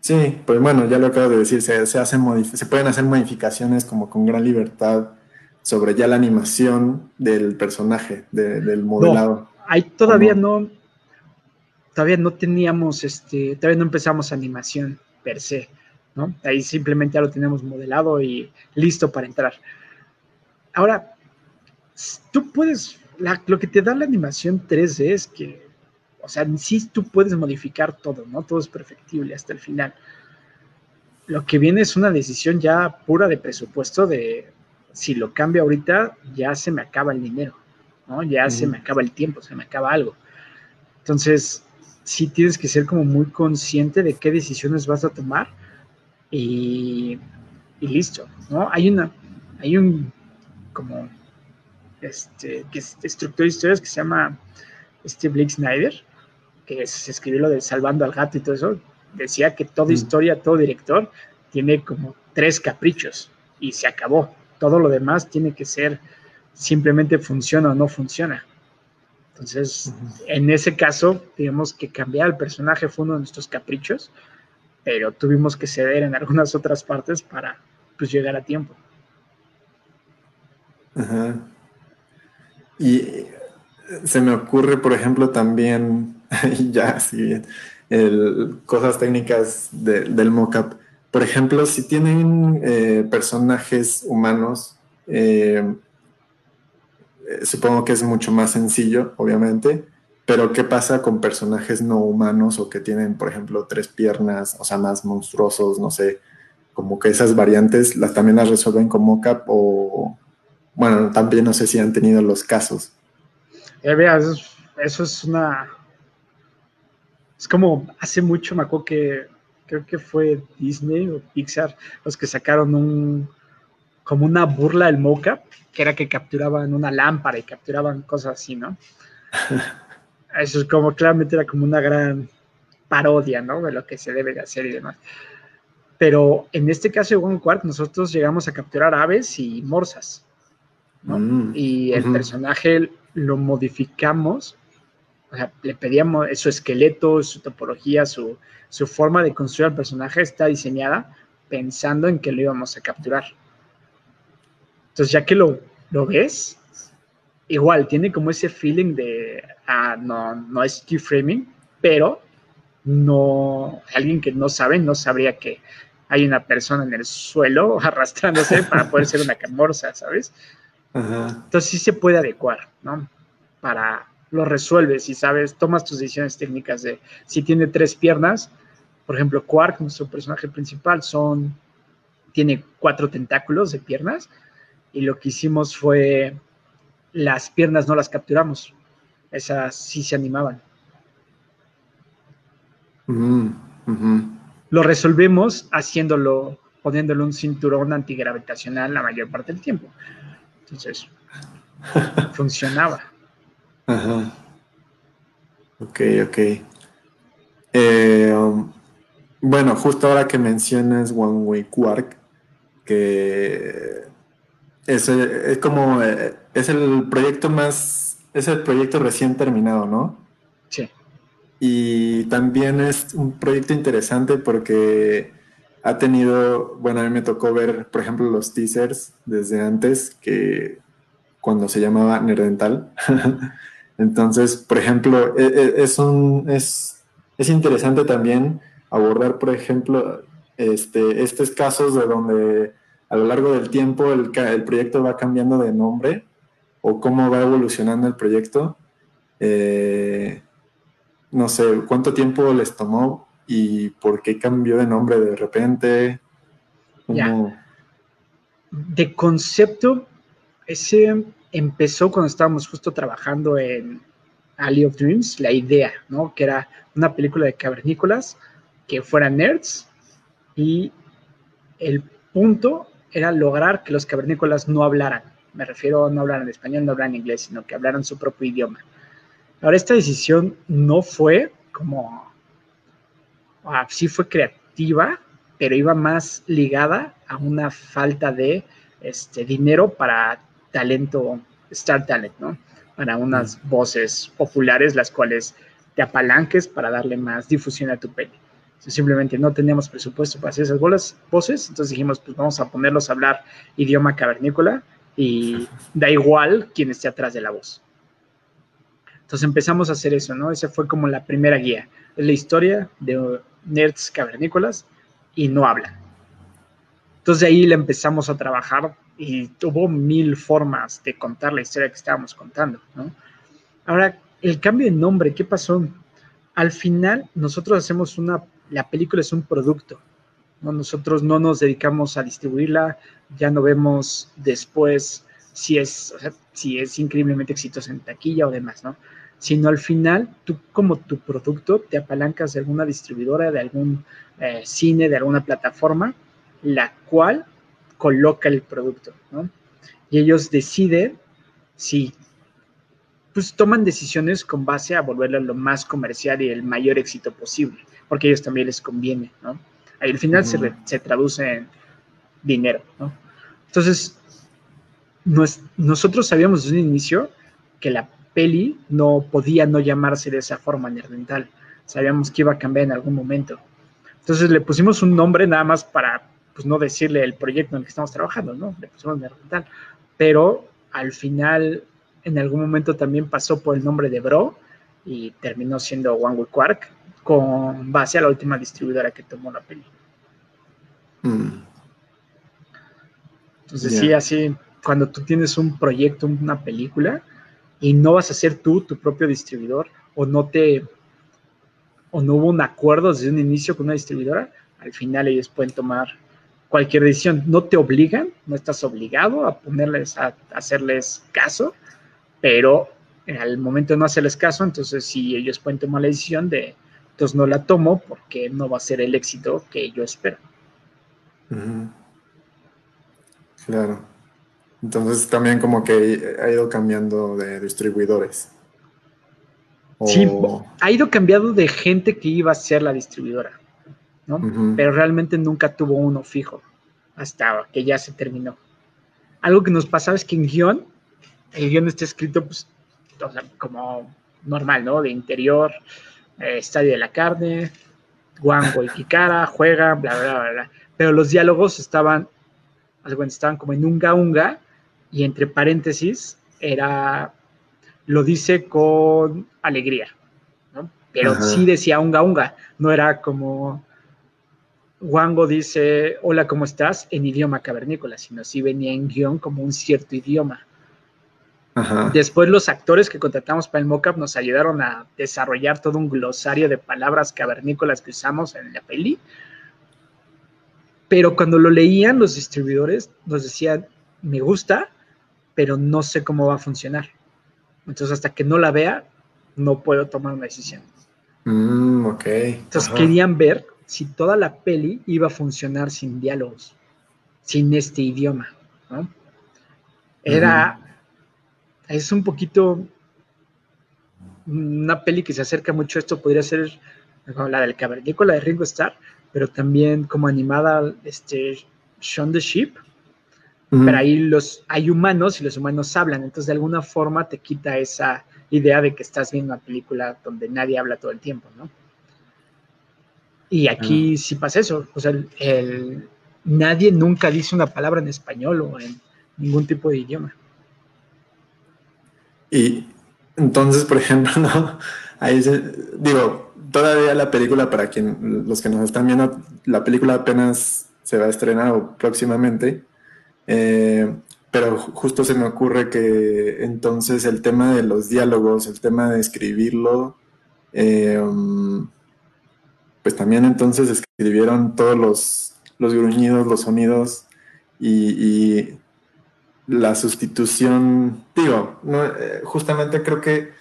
Sí, pues bueno, ya lo acabo de decir, se, se, se pueden hacer modificaciones como con gran libertad sobre ya la animación del personaje, del modelado. ahí todavía no, todavía no teníamos, este, todavía no empezamos animación per se, ¿no? Ahí simplemente ya lo tenemos modelado y listo para entrar. Ahora, tú puedes, lo que te da la animación 3D es que o sea, sí tú puedes modificar todo, ¿no? Todo es perfectible hasta el final. Lo que viene es una decisión ya pura de presupuesto de si lo cambio ahorita, ya se me acaba el dinero, ¿no? Ya se me acaba el tiempo, se me acaba algo. Entonces, sí tienes que ser como muy consciente de qué decisiones vas a tomar y, y listo, ¿no? Hay una, hay un como este, que es estructura de historias que se llama este Blake Snyder, que se escribió lo de Salvando al Gato y todo eso, decía que toda mm. historia, todo director tiene como tres caprichos y se acabó. Todo lo demás tiene que ser simplemente funciona o no funciona. Entonces, en ese caso, digamos que cambiar el personaje fue uno de nuestros caprichos, pero tuvimos que ceder en algunas otras partes para pues llegar a tiempo. Ajá. Y se me ocurre, por ejemplo, también ya, sí, cosas técnicas del mockup. Por ejemplo, si tienen eh, personajes humanos, eh, eh, supongo que es mucho más sencillo, obviamente, pero ¿qué pasa con personajes no humanos o que tienen, por ejemplo, tres piernas, o sea, más monstruosos, no sé, como que esas variantes las también las resuelven con mockup o, bueno, también no sé si han tenido los casos. eso es una es como hace mucho, me acuerdo que creo que fue Disney o Pixar los que sacaron un como una burla del mocap, que era que capturaban una lámpara y capturaban cosas así, ¿no? Eso es como claramente era como una gran parodia, ¿no? De lo que se debe de hacer y demás. Pero en este caso de One Quark, nosotros llegamos a capturar aves y morsas. ¿no? Mm, y el personaje lo modificamos, o sea, le pedíamos su esqueleto, su topología, su, su forma de construir el personaje está diseñada pensando en que lo íbamos a capturar. Entonces, ya que lo, lo ves, igual tiene como ese feeling de, ah, no, no es keyframing, pero no, alguien que no sabe, no sabría que hay una persona en el suelo arrastrándose para poder ser una camorza, ¿sabes? Entonces sí se puede adecuar, ¿no? Para lo resuelves y sabes, tomas tus decisiones técnicas de si tiene tres piernas, por ejemplo, Quark, nuestro personaje principal, son, tiene cuatro tentáculos de piernas y lo que hicimos fue las piernas no las capturamos, esas sí se animaban. Lo resolvemos haciéndolo, poniéndole un cinturón antigravitacional la mayor parte del tiempo. Entonces, funcionaba. Ajá. Ok, ok. Eh, um, bueno, justo ahora que mencionas One Way Quark, que es, es como, eh, es el proyecto más, es el proyecto recién terminado, ¿no? Sí. Y también es un proyecto interesante porque ha tenido, bueno, a mí me tocó ver, por ejemplo, los teasers desde antes, que cuando se llamaba Nerdental. Entonces, por ejemplo, e, e, es, un, es, es interesante también abordar, por ejemplo, este, estos casos de donde a lo largo del tiempo el, el, proyecto va cambiando de nombre o cómo va evolucionando el proyecto. Eh, no sé, ¿cuánto tiempo les tomó y por qué cambió de nombre de repente? De concepto, ese empezó cuando estábamos justo trabajando en Alley of Dreams, la idea, ¿no? Que era una película de cavernícolas que fueran nerds y el punto era lograr que los cavernícolas no hablaran. Me refiero a no hablar en español, no hablar en inglés, sino que hablaran su propio idioma. Ahora, esta decisión no fue como, ah, sí fue creativa, pero iba más ligada a una falta de este, dinero para talento, Star Talent, ¿no? Para unas voces populares, las cuales te apalanques para darle más difusión a tu peli simplemente no teníamos presupuesto para hacer esas bolas, voces, entonces dijimos, pues vamos a ponerlos a hablar idioma cavernícola y da igual quién esté atrás de la voz. Entonces empezamos a hacer eso, ¿no? Esa fue como la primera guía. Es la historia de nerds cavernícolas y no hablan. Entonces de ahí le empezamos a trabajar y tuvo mil formas de contar la historia que estábamos contando, ¿no? Ahora, el cambio de nombre, ¿qué pasó? Al final, nosotros hacemos una la película es un producto. ¿no? Nosotros no nos dedicamos a distribuirla, ya no vemos después si es, si es increíblemente exitosa en taquilla o demás, ¿no? Sino al final, tú como tu producto te apalancas de alguna distribuidora, de algún eh, cine, de alguna plataforma, la cual coloca el producto, ¿no? Y ellos deciden si, pues toman decisiones con base a volverlo lo más comercial y el mayor éxito posible porque a ellos también les conviene, ¿no? Al final se, traduce en dinero, ¿no? Entonces, nosotros sabíamos desde un inicio que la peli no podía no llamarse de esa forma nerdental. Sabíamos que iba a cambiar en algún momento. Entonces le pusimos un nombre nada más para pues, no decirle el proyecto en el que estamos trabajando, ¿no? Le pusimos nerdental. Pero al final, en algún momento también pasó por el nombre de Bro y terminó siendo One Way Quark con base a la última distribuidora que tomó la peli. Mm. Entonces, sí, así, cuando tú tienes un proyecto, una película, y no vas a ser tú tu propio distribuidor, o no te, o no hubo un acuerdo desde un inicio con una distribuidora, al final ellos pueden tomar cualquier decisión. No te obligan, no estás obligado a ponerles, a hacerles caso, pero al momento de no hacerles caso, entonces sí ellos pueden tomar la decisión de entonces no la tomo porque no va a ser el éxito que yo espero. Claro. Entonces también como que ha ido cambiando de distribuidores. Sí, ha ido cambiando de gente que iba a ser la distribuidora. ¿No? Pero realmente nunca tuvo uno fijo hasta que ya se terminó. Algo que nos pasaba es que en guion, el guion está escrito pues, como normal, ¿no? De interior, eh, estadio de la carne, Guango y Kikara, juegan, bla, bla, bla, bla. Pero los diálogos estaban, estaban como en unga unga y entre paréntesis era, lo dice con alegría, ¿no? Pero sí decía unga unga, no era como Wango dice, hola, ¿cómo estás? en idioma cavernícola, sino sí venía en guion como un cierto idioma. Después los actores que contratamos para el mockup nos ayudaron a desarrollar todo un glosario de palabras cavernícolas que usamos en la peli. Pero cuando lo leían los distribuidores nos decían, me gusta, pero no sé cómo va a funcionar. Entonces hasta que no la vea, no puedo tomar una decisión. Mm, ok. Entonces querían ver si toda la peli iba a funcionar sin diálogos, sin este idioma, ¿no? Era, es un poquito, una peli que se acerca mucho a esto, podría ser la del cavernícola de Ringo Starr, pero también como animada, este, Shaun the Sheep, pero ahí los, hay humanos y los humanos hablan, entonces de alguna forma te quita esa idea de que estás viendo una película donde nadie habla todo el tiempo, ¿no? Y aquí sí pasa eso. O sea, el, nadie nunca dice una palabra en español o en ningún tipo de idioma. Y entonces, por ejemplo, ¿no? Ahí digo, todavía la película, para quien los que nos están viendo, la película apenas se va a estrenar próximamente. Eh, pero justo se me ocurre que entonces el tema de los diálogos, el tema de escribirlo, eh, pues también entonces escribieron todos los, los gruñidos, los sonidos y, la sustitución, digo, no, eh, justamente creo que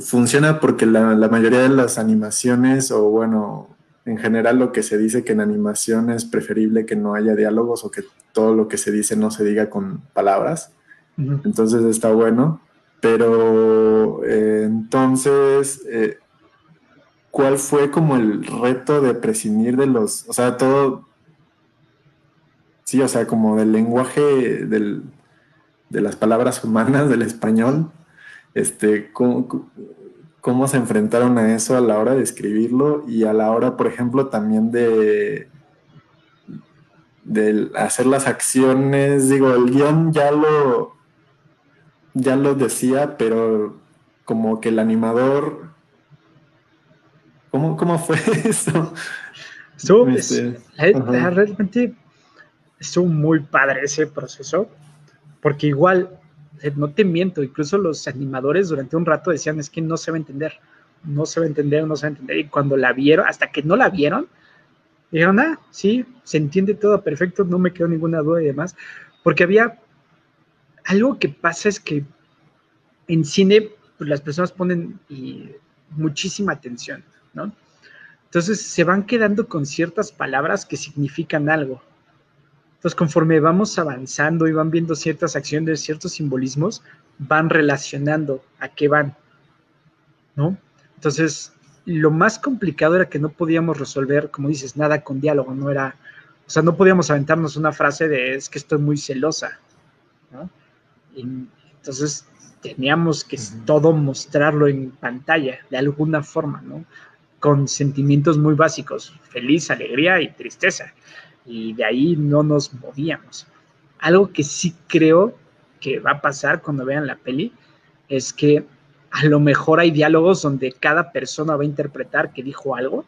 funciona porque la, mayoría de las animaciones, o bueno, en general lo que se dice que en animación es preferible que no haya diálogos o que todo lo que se dice no se diga con palabras. Entonces está bueno. Pero eh, entonces, eh, ¿cuál fue como el reto de prescindir de los, o sea, todo, sí, o sea, como del lenguaje del, de las palabras humanas del español, este, ¿cómo, cómo se enfrentaron a eso a la hora de escribirlo y a la hora, por ejemplo, también de, de hacer las acciones, digo, el guion ya lo, ya lo decía, pero como que el animador ¿Cómo, fue eso? Estuvo, este, realmente estuvo muy padre ese proceso, porque igual, eh, no te miento, incluso los animadores durante un rato decían, es que no se va a entender, no se va a entender, no se va a entender, y cuando la vieron, hasta que no la vieron, dijeron, ah, sí, se entiende todo perfecto, no me quedó ninguna duda y demás, porque había algo que pasa es que en cine pues, las personas ponen muchísima atención. Entonces se van quedando con ciertas palabras que significan algo. Entonces conforme vamos avanzando y van viendo ciertas acciones, ciertos simbolismos, van relacionando a qué van, ¿no? Entonces lo más complicado era que no podíamos resolver, como dices, nada con diálogo, no era, o sea, no podíamos aventarnos una frase de es que estoy muy celosa, ¿no? entonces teníamos que todo mostrarlo en pantalla de alguna forma, ¿no? Con sentimientos muy básicos, feliz, alegría y tristeza. Y de ahí no nos movíamos. Algo que sí creo que va a pasar cuando vean la peli es que a lo mejor hay diálogos donde cada persona va a interpretar que dijo algo,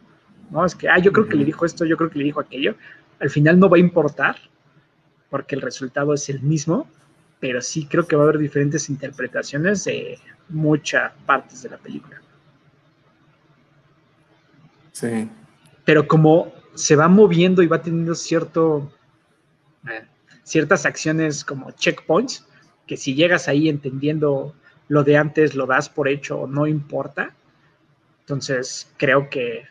¿no? Es que, ah, yo creo que le dijo esto, yo creo que le dijo aquello. Al final no va a importar porque el resultado es el mismo, pero sí creo que va a haber diferentes interpretaciones de muchas partes de la película. Sí. Pero como se va moviendo y va teniendo cierto, eh, ciertas acciones como checkpoints, que si llegas ahí entendiendo lo de antes, lo das por hecho o no importa. Entonces creo que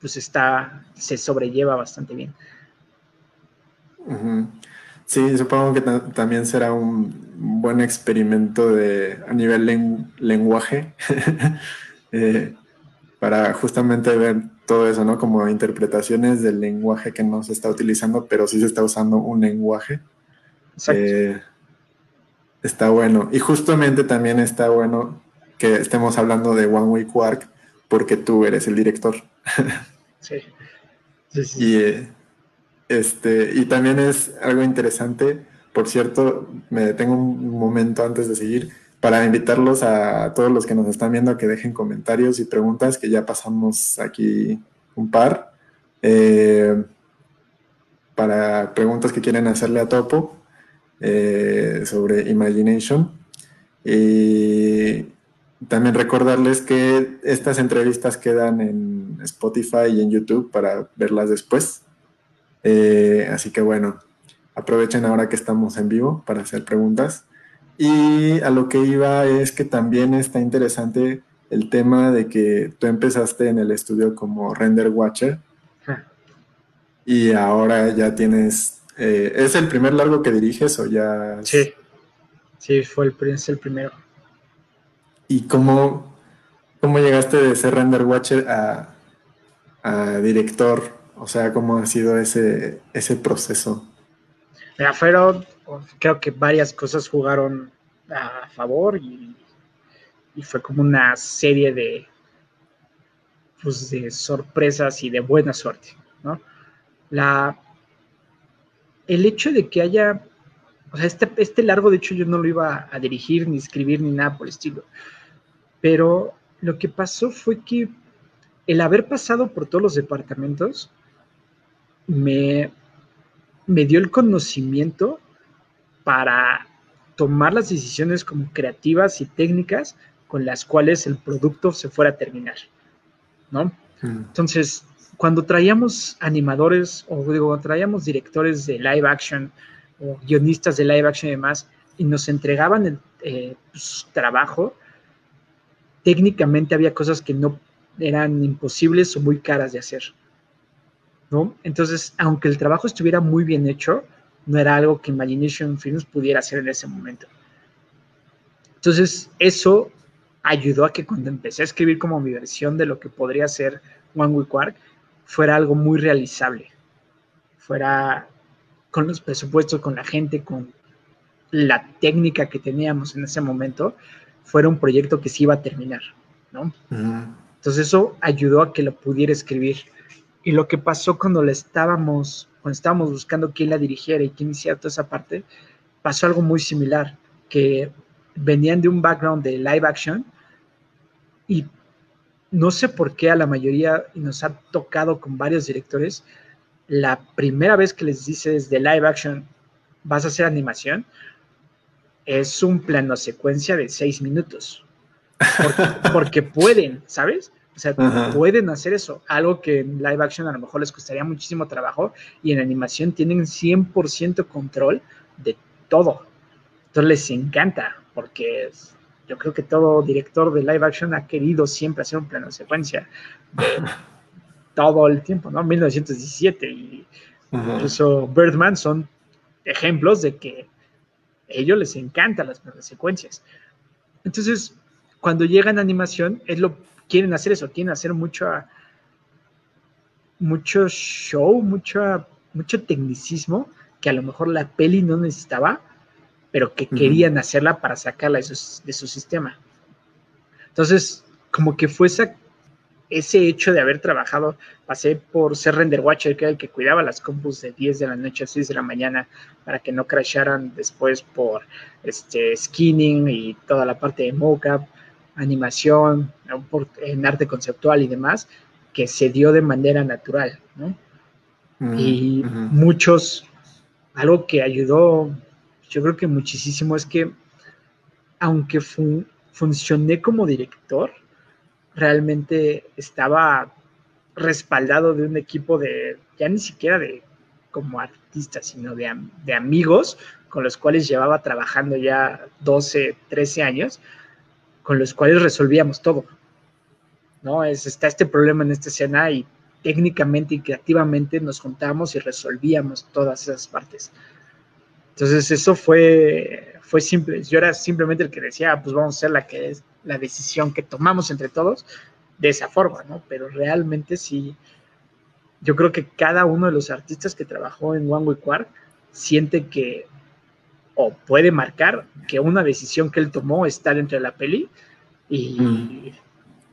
pues está, se sobrelleva bastante bien. Sí, supongo que también será un buen experimento de, a nivel lenguaje. Eh, para justamente ver todo eso, ¿no? Como interpretaciones del lenguaje que no se está utilizando, pero sí se está usando un lenguaje. Exacto. Eh, está bueno. Y justamente también está bueno que estemos hablando de One Way Quark porque tú eres el director. Sí. sí, sí. Y, eh, este, y también es algo interesante. Por cierto, me detengo un momento antes de seguir para invitarlos a todos los que nos están viendo a que dejen comentarios y preguntas, que ya pasamos aquí un par, eh, para preguntas que quieren hacerle a Topo eh, sobre Imagination. Y también recordarles que estas entrevistas quedan en Spotify y en YouTube para verlas después. Eh, así que bueno, aprovechen ahora que estamos en vivo para hacer preguntas. Y a lo que iba es que también está interesante el tema de que tú empezaste en el estudio como render watcher y ahora ya tienes, eh, ¿es el primer largo que diriges o ya? Sí, sí, fue el, es el primero. ¿Y cómo, cómo llegaste de ser render watcher a, director? O sea, ¿cómo ha sido ese, ese proceso? Mira, fueron, creo que varias cosas jugaron a favor y, fue como una serie de, pues, de sorpresas y de buena suerte, ¿no? La, el hecho de que haya, o sea, este, este largo, de hecho, yo no lo iba a dirigir, ni escribir, ni nada por el estilo, pero lo que pasó fue que el haber pasado por todos los departamentos me, me dio el conocimiento para tomar las decisiones como creativas y técnicas con las cuales el producto se fuera a terminar, ¿no? Mm. Entonces, cuando traíamos animadores o digo, traíamos directores de live action o guionistas de live action y demás y nos entregaban el eh, pues, trabajo, técnicamente había cosas que no eran imposibles o muy caras de hacer, ¿no? Entonces, aunque el trabajo estuviera muy bien hecho, no era algo que Imagination Films pudiera hacer en ese momento. Entonces, eso ayudó a que cuando empecé a escribir como mi versión de lo que podría ser One Week Quark, fuera algo muy realizable. Fuera con los presupuestos, con la gente, con la técnica que teníamos en ese momento, fuera un proyecto que se iba a terminar, ¿no? Entonces eso ayudó a que lo pudiera escribir. Y lo que pasó cuando le estábamos cuando estábamos buscando quién la dirigiera y quién hiciera toda esa parte, pasó algo muy similar, que venían de un background de live action y no sé por qué a la mayoría, nos ha tocado con varios directores, la primera vez que les dices de live action, vas a hacer animación, es un plano secuencia de seis minutos. porque pueden, ¿sabes? O sea, pueden hacer eso, algo que en live action a lo mejor les costaría muchísimo trabajo y en animación tienen 100% control de todo. Entonces les encanta, porque yo creo que todo director de live action ha querido siempre hacer un plano de secuencia todo el tiempo, ¿no? 1917 y incluso Birdman son ejemplos de que a ellos les encantan las planos secuencias. Entonces, cuando llegan a animación, es lo quieren hacer eso, quieren hacer mucho, mucho show, mucho, mucho tecnicismo que a lo mejor la peli no necesitaba, pero que querían hacerla para sacarla de su, sistema. Entonces, como que fue ese hecho de haber trabajado, pasé por ser render watcher, que era el que cuidaba las compus de 10 de la noche a 6 de la mañana para que no crasharan después por este skinning y toda la parte de mocap animación, en arte conceptual y demás, que se dio de manera natural, ¿no? y muchos, algo que ayudó, yo creo que muchísimo es que, aunque funcioné como director, realmente estaba respaldado de un equipo de, ya ni siquiera de como artista, sino de, de amigos con los cuales llevaba trabajando ya 12, 13 años, con los cuales resolvíamos todo. ¿no? Es, está este problema en esta escena y técnicamente y creativamente nos juntábamos y resolvíamos todas esas partes. Entonces eso fue, fue simple. Yo era simplemente el que decía, ah, pues vamos a hacer la que es la decisión que tomamos entre todos de esa forma, ¿no? Pero realmente sí, yo creo que cada uno de los artistas que trabajó en One Way Quark siente que o puede marcar que una decisión que él tomó está dentro de la peli y, mm. o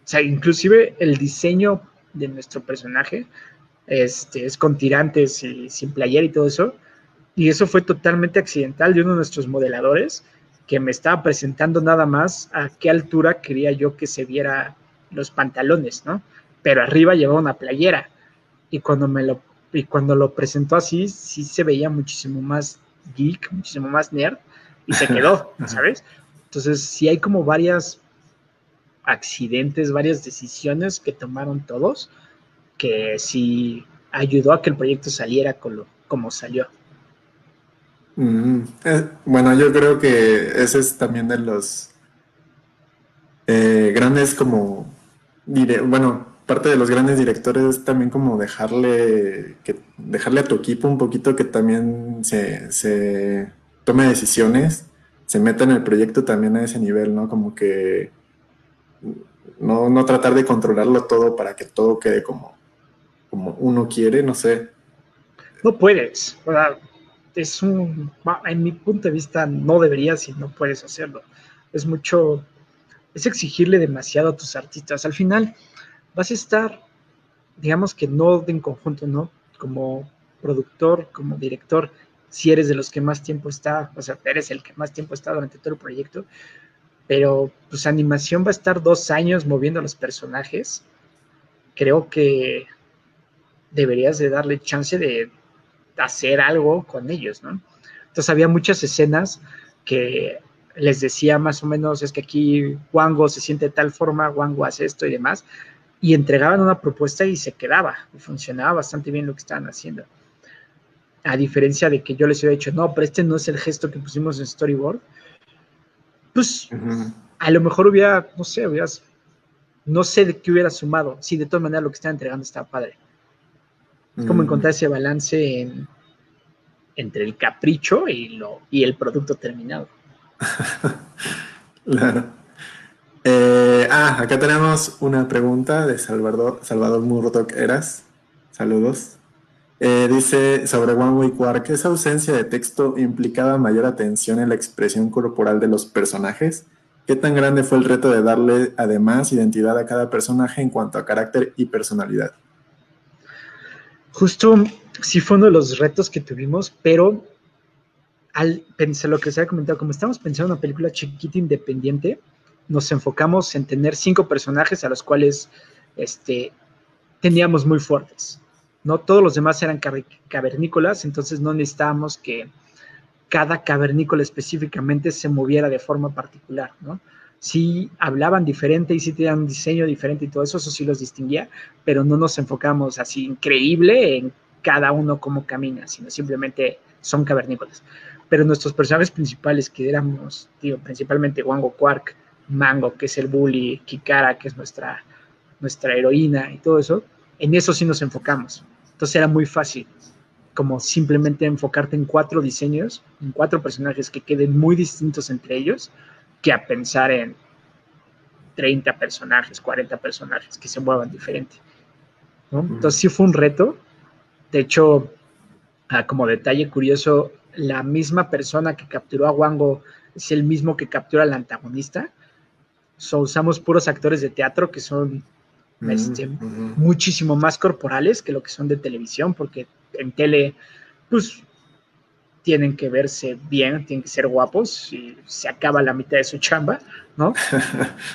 sea, inclusive el diseño de nuestro personaje este, es con tirantes y sin playera y todo eso, y eso fue totalmente accidental de uno de nuestros modeladores que me estaba presentando nada más a qué altura quería yo que se viera los pantalones, ¿no? Pero arriba llevaba una playera y cuando me lo y cuando lo presentó así sí se veía muchísimo más geek, muchísimo más nerd y se quedó, ¿sabes? Entonces sí hay como varias accidentes, varias decisiones que tomaron todos que sí ayudó a que el proyecto saliera como salió. Mm, eh, bueno, yo creo que ese es también de los eh, grandes como, bueno, parte de los grandes directores es también como dejarle, que, dejarle a tu equipo un poquito que también se, tome decisiones, se meta en el proyecto también a ese nivel, ¿no? Como que no, no tratar de controlarlo todo para que todo quede como, como uno quiere, no sé. No puedes, es un, en mi punto de vista, no deberías y no puedes hacerlo. Es mucho, es exigirle demasiado a tus artistas. Al final vas a estar, digamos que no en conjunto, ¿no? Como productor, como director, si eres de los que más tiempo está, o sea, eres el que más tiempo está durante todo el proyecto, pero pues animación va a estar dos años moviendo a los personajes. Creo que deberías de darle chance de hacer algo con ellos, ¿no? Entonces había muchas escenas que les decía más o menos, es que aquí Wango se siente de tal forma, Wango hace esto y demás, y entregaban una propuesta y se quedaba, y funcionaba bastante bien lo que estaban haciendo. A diferencia de que yo les hubiera dicho, no, pero este no es el gesto que pusimos en Storyboard, pues a lo mejor hubiera, no sé, hubieras, no sé de qué hubiera sumado, si de todas maneras lo que están entregando estaba padre. Es como mm. encontrar ese balance entre el capricho y, lo, y el producto terminado. claro. Eh, ah, acá tenemos una pregunta de Salvador, Salvador Murdoch Eras. Saludos. Eh, dice sobre One Way Quark, ¿esa ausencia de texto implicaba mayor atención en la expresión corporal de los personajes? ¿Qué tan grande fue el reto de darle además identidad a cada personaje en cuanto a carácter y personalidad? Justo sí fue uno de los retos que tuvimos, pero al pensar lo que se ha comentado, como estamos pensando en una película chiquita independiente, nos enfocamos en tener cinco personajes a los cuales este, teníamos muy fuertes. ¿no? Todos los demás eran cavernícolas, entonces no necesitábamos que cada cavernícola específicamente se moviera de forma particular, ¿no? sí hablaban diferente y sí tenían un diseño diferente y todo eso, eso sí los distinguía, pero no nos enfocamos así increíble en cada uno cómo camina, sino simplemente son cavernícolas. Pero nuestros personajes principales, que éramos, digo, principalmente Wango Quark, Mango, que es el bully, Kikara, que es nuestra, nuestra heroína y todo eso, en eso sí nos enfocamos. Entonces era muy fácil, como simplemente enfocarte en cuatro diseños, en cuatro personajes que queden muy distintos entre ellos, que a pensar en 30 personajes, 40 personajes que se muevan diferente. Entonces sí fue un reto. De hecho, ah, como detalle curioso, la misma persona que capturó a Wango es el mismo que captura al antagonista. Usamos puros actores de teatro que son este, muchísimo más corporales que lo que son de televisión, porque en tele, pues tienen que verse bien, tienen que ser guapos y se acaba la mitad de su chamba, ¿no?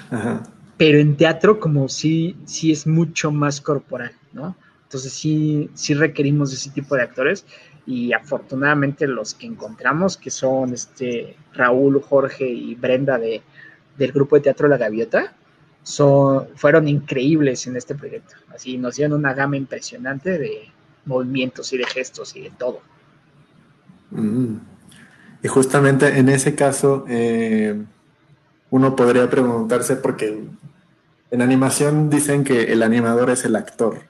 Pero en teatro como sí, sí es mucho más corporal, ¿no? Entonces sí, sí requerimos ese tipo de actores y afortunadamente los que encontramos, que son este Raúl, Jorge y Brenda de, del grupo de teatro La Gaviota, son, fueron increíbles en este proyecto. Así nos dieron una gama impresionante de movimientos y de gestos y de todo. Mm. Y justamente en ese caso, eh, uno podría preguntarse, porque en animación dicen que el animador es el actor.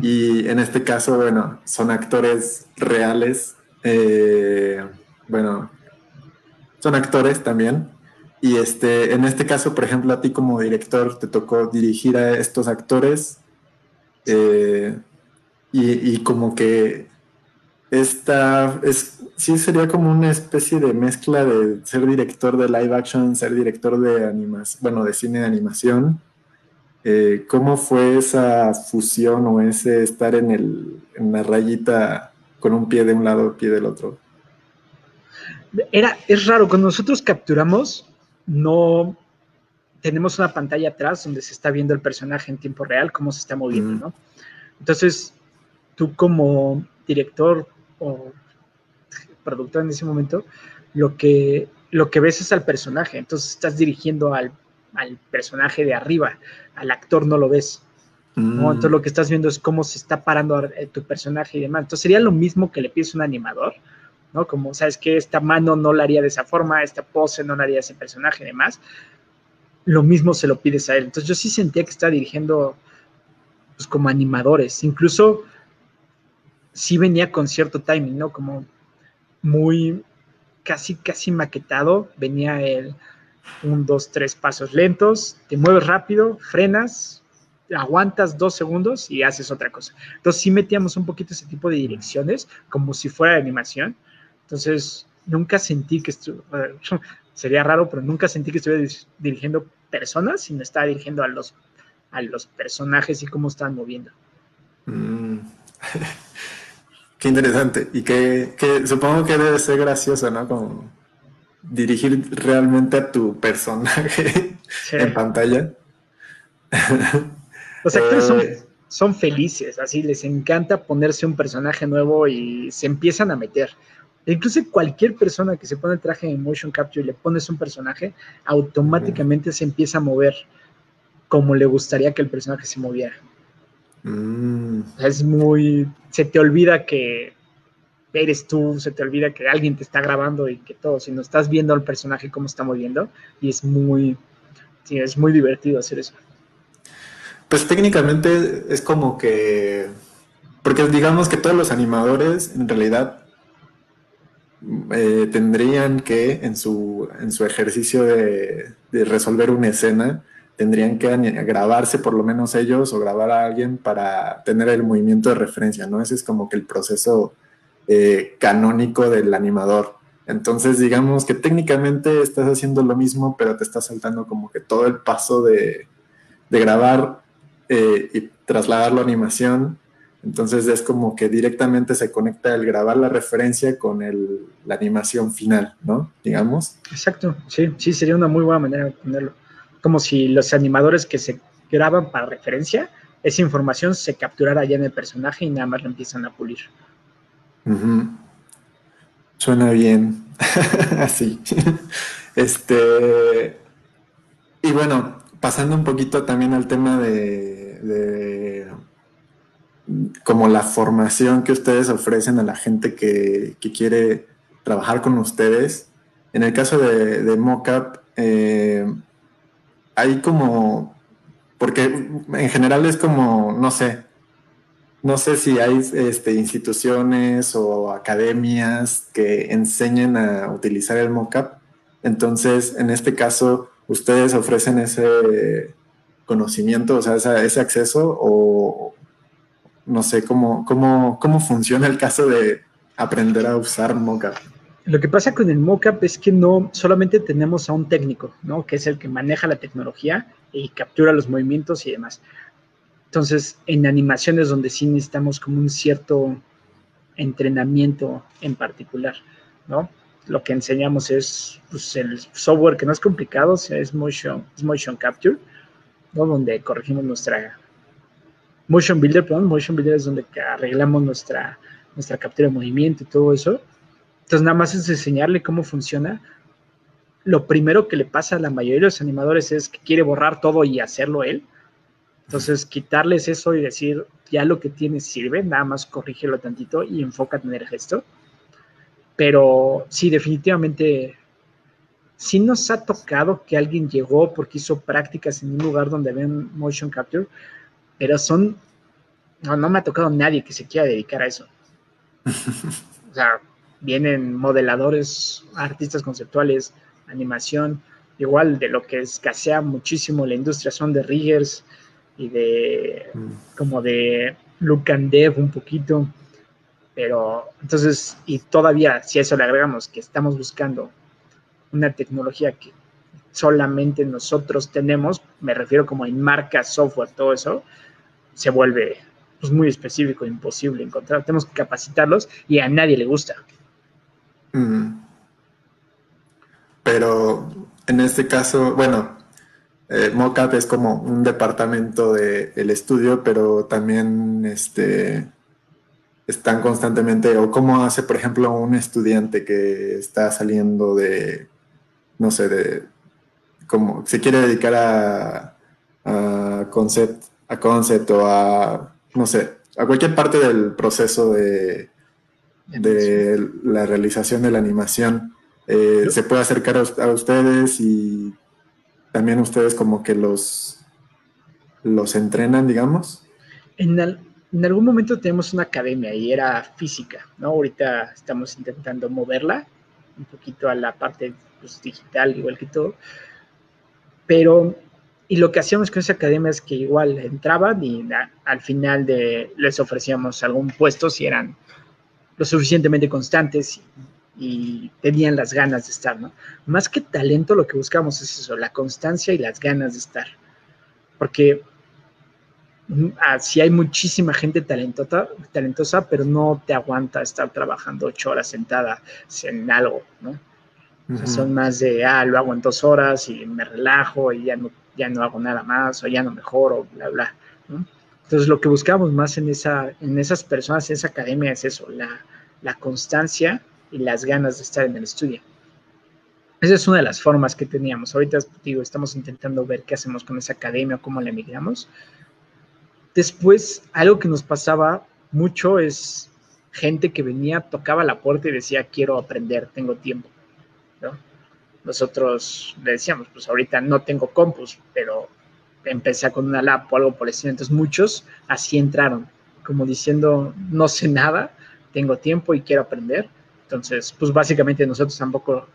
Y en este caso, bueno, son actores reales. Eh, bueno, son actores también. Y este, en este caso, por ejemplo, a ti como director te tocó dirigir a estos actores eh, y, como que esta es, sí sería como una especie de mezcla de ser director de live action, ser director de animación, bueno, de cine de animación. Eh, ¿Cómo fue esa fusión o ese estar en, el, en la rayita con un pie de un lado, pie del otro? Era, es raro, cuando nosotros capturamos, no tenemos una pantalla atrás donde se está viendo el personaje en tiempo real, cómo se está moviendo, ¿no? Entonces, tú como director o productor en ese momento, lo que, lo que ves es al personaje, entonces estás dirigiendo al, personaje de arriba, al actor no lo ves. Mm. Entonces lo que estás viendo es cómo se está parando eh, tu personaje y demás. Entonces sería lo mismo que le pides a un animador, ¿no? Como, sabes que esta mano no la haría de esa forma, esta pose no la haría ese personaje y demás. Lo mismo se lo pides a él. Entonces yo sí sentía que estaba dirigiendo pues, como animadores. Incluso sí venía con cierto timing, ¿no? Como muy casi, casi maquetado. Venía el un, dos, tres pasos lentos, te mueves rápido, frenas, aguantas dos segundos y haces otra cosa. Entonces sí metíamos un poquito ese tipo de direcciones, como si fuera de animación. Entonces nunca sentí que estuviera, sería raro, pero nunca sentí que estuviera dirigiendo personas, sino estaba dirigiendo a los a los personajes y cómo están moviendo. Mm. qué interesante. Y que, supongo que debe ser gracioso, ¿no? Como dirigir realmente a tu personaje en pantalla. Los actores son, eh, son, felices, así les encanta ponerse un personaje nuevo y se empiezan a meter. Incluso cualquier persona que se pone el traje en motion capture y le pones un personaje, automáticamente se empieza a mover como le gustaría que el personaje se moviera. Mm. Es muy. Se te olvida que eres tú, se te olvida que alguien te está grabando y que todo, sino estás viendo al personaje cómo está moviendo y es muy. Sí, es muy divertido hacer eso. Pues técnicamente es como que. Porque digamos que todos los animadores en realidad eh, tendrían que en su, en su ejercicio de, de resolver una escena tendrían que grabarse por lo menos ellos o grabar a alguien para tener el movimiento de referencia, ¿no? Ese es como que el proceso eh, canónico del animador. Entonces, digamos que técnicamente estás haciendo lo mismo, pero te estás saltando como que todo el paso de, grabar eh, y trasladarlo a animación. Entonces es como que directamente se conecta el grabar la referencia con la animación final, ¿no? Digamos. Exacto, sí, sí, sería una muy buena manera de ponerlo como si los animadores que se graban para referencia, esa información se capturara ya en el personaje y nada más lo empiezan a pulir. Suena bien. Así. este. Y bueno, pasando un poquito también al tema de, como la formación que ustedes ofrecen a la gente que, quiere trabajar con ustedes. En el caso de, de Mockup, eh, hay como, porque en general es como, no sé, no sé si hay este, instituciones o academias que enseñen a utilizar el mockup. Entonces, en este caso, ustedes ofrecen ese conocimiento, o sea, ese, acceso, o no sé cómo, cómo, cómo funciona el caso de aprender a usar mockup. Lo que pasa con el mockup es que no solamente tenemos a un técnico, ¿no? Que es el que maneja la tecnología y captura los movimientos y demás. Entonces, en animaciones donde sí necesitamos como un cierto entrenamiento en particular, ¿no? Lo que enseñamos es pues, el software que no es complicado, es motion, es motion capture, ¿no? Donde corregimos nuestra motion builder, perdón, motion builder es donde arreglamos nuestra, nuestra captura de movimiento y todo eso entonces nada más es enseñarle cómo funciona. Lo primero que le pasa a la mayoría de los animadores es que quiere borrar todo y hacerlo él. Entonces quitarles eso y decir, ya lo que tienes sirve, nada más corrígelo tantito y enfócate en el gesto. Pero sí, definitivamente, sí nos ha tocado que alguien llegó porque hizo prácticas en un lugar donde ven motion capture, pero son, no, no me ha tocado nadie que se quiera dedicar a eso. o sea, vienen modeladores, artistas conceptuales, animación, igual de lo que escasea muchísimo la industria son de riggers y de mm. como de look and dev un poquito. Pero entonces, y todavía si a eso le agregamos que estamos buscando una tecnología que solamente nosotros tenemos, me refiero como en marcas, software, todo eso, se vuelve pues, muy específico, imposible encontrar. Tenemos que capacitarlos y a nadie le gusta. Mm. Pero en este caso, bueno, eh, es como un departamento del estudio, pero también este, están constantemente, o cómo hace, por ejemplo, un estudiante que está saliendo de, no sé, de, como se quiere dedicar a, a concept, a concept o a, no sé, a cualquier parte del proceso de, de la realización de la animación. Eh, se puede acercar a, ustedes y también ustedes como que los, los entrenan, digamos. En, en algún momento tenemos una academia y era física, ¿no? Ahorita estamos intentando moverla un poquito a la parte pues, digital, igual que todo. Pero, y lo que hacíamos con esa academia es que igual entraban y al final les ofrecíamos algún puesto si eran lo suficientemente constantes y tenían las ganas de estar, ¿no? Más que talento, lo que buscamos es eso, la constancia y las ganas de estar. Porque mm, ah, si hay muchísima gente talentosa, talentosa, pero no te aguanta estar trabajando ocho horas sentada en algo, ¿no? Son más de, ah, lo hago en dos horas y me relajo y ya no, ya no hago nada más o ya no mejoro, bla, bla, ¿no? Entonces, lo que buscamos más en, esa, en esas personas, en esa academia, es eso, la, la constancia y las ganas de estar en el estudio. Esa es una de las formas que teníamos. Ahorita digo, estamos intentando ver qué hacemos con esa academia, cómo la emigramos. Después, algo que nos pasaba mucho es gente que venía, tocaba la puerta y decía, quiero aprender, tengo tiempo. Nosotros le decíamos, pues ahorita no tengo compus, pero empecé con una lap o algo por el estilo. Entonces muchos así entraron, como diciendo, no sé nada, tengo tiempo y quiero aprender. Entonces, pues básicamente nosotros tampoco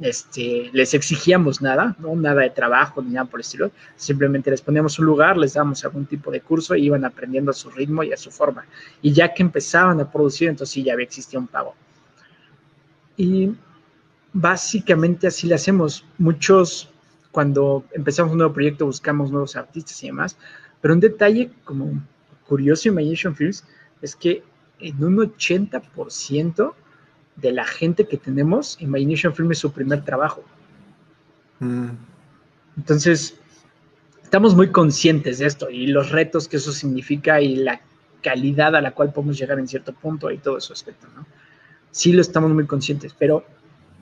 este, les exigíamos nada, ¿no? nada de trabajo ni nada por el estilo. Simplemente les poníamos un lugar, les damos algún tipo de curso y iban aprendiendo a su ritmo y a su forma. Y ya que empezaban a producir, entonces sí ya había existía un pago. Y básicamente así lo hacemos. Muchos cuando empezamos un nuevo proyecto buscamos nuevos artistas y demás, pero un detalle como curioso en Imagination Films es que en un 80% de la gente que tenemos, Imagination Film es su primer trabajo. Mm. Entonces, estamos muy conscientes de esto y los retos que eso significa y la calidad a la cual podemos llegar en cierto punto y todo eso aspecto, ¿no? Sí lo estamos muy conscientes, pero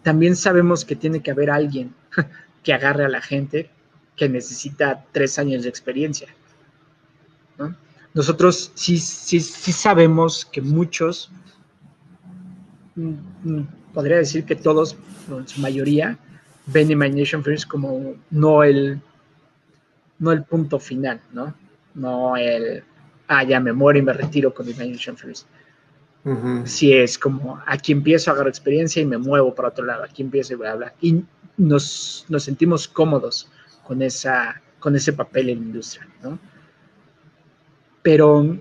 también sabemos que tiene que haber alguien que agarre a la gente que necesita tres años de experiencia. Nosotros sí, sí, sí sabemos que muchos, mm, mm, podría decir que todos, en su mayoría, ven Imagination First como no el, no el punto final, ¿no? No el, ah, ya me muero y me retiro con Imagination Si es como, aquí empiezo a agarrar experiencia y me muevo para otro lado, aquí empiezo y bla, bla. Y nos, nos sentimos cómodos con, esa, con ese papel en la industria, ¿no? Pero,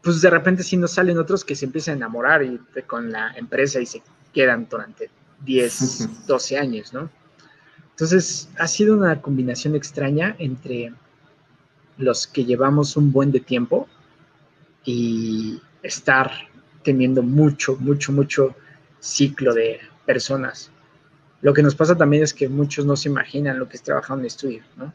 pues de repente sí nos salen otros que se empiezan a enamorar y, con la empresa y se quedan durante 10, 12 años, ¿no? Entonces, ha sido una combinación extraña entre los que llevamos un buen de tiempo y estar teniendo mucho, mucho, mucho ciclo de personas. Lo que nos pasa también es que muchos no se imaginan lo que es trabajar en estudio, ¿no?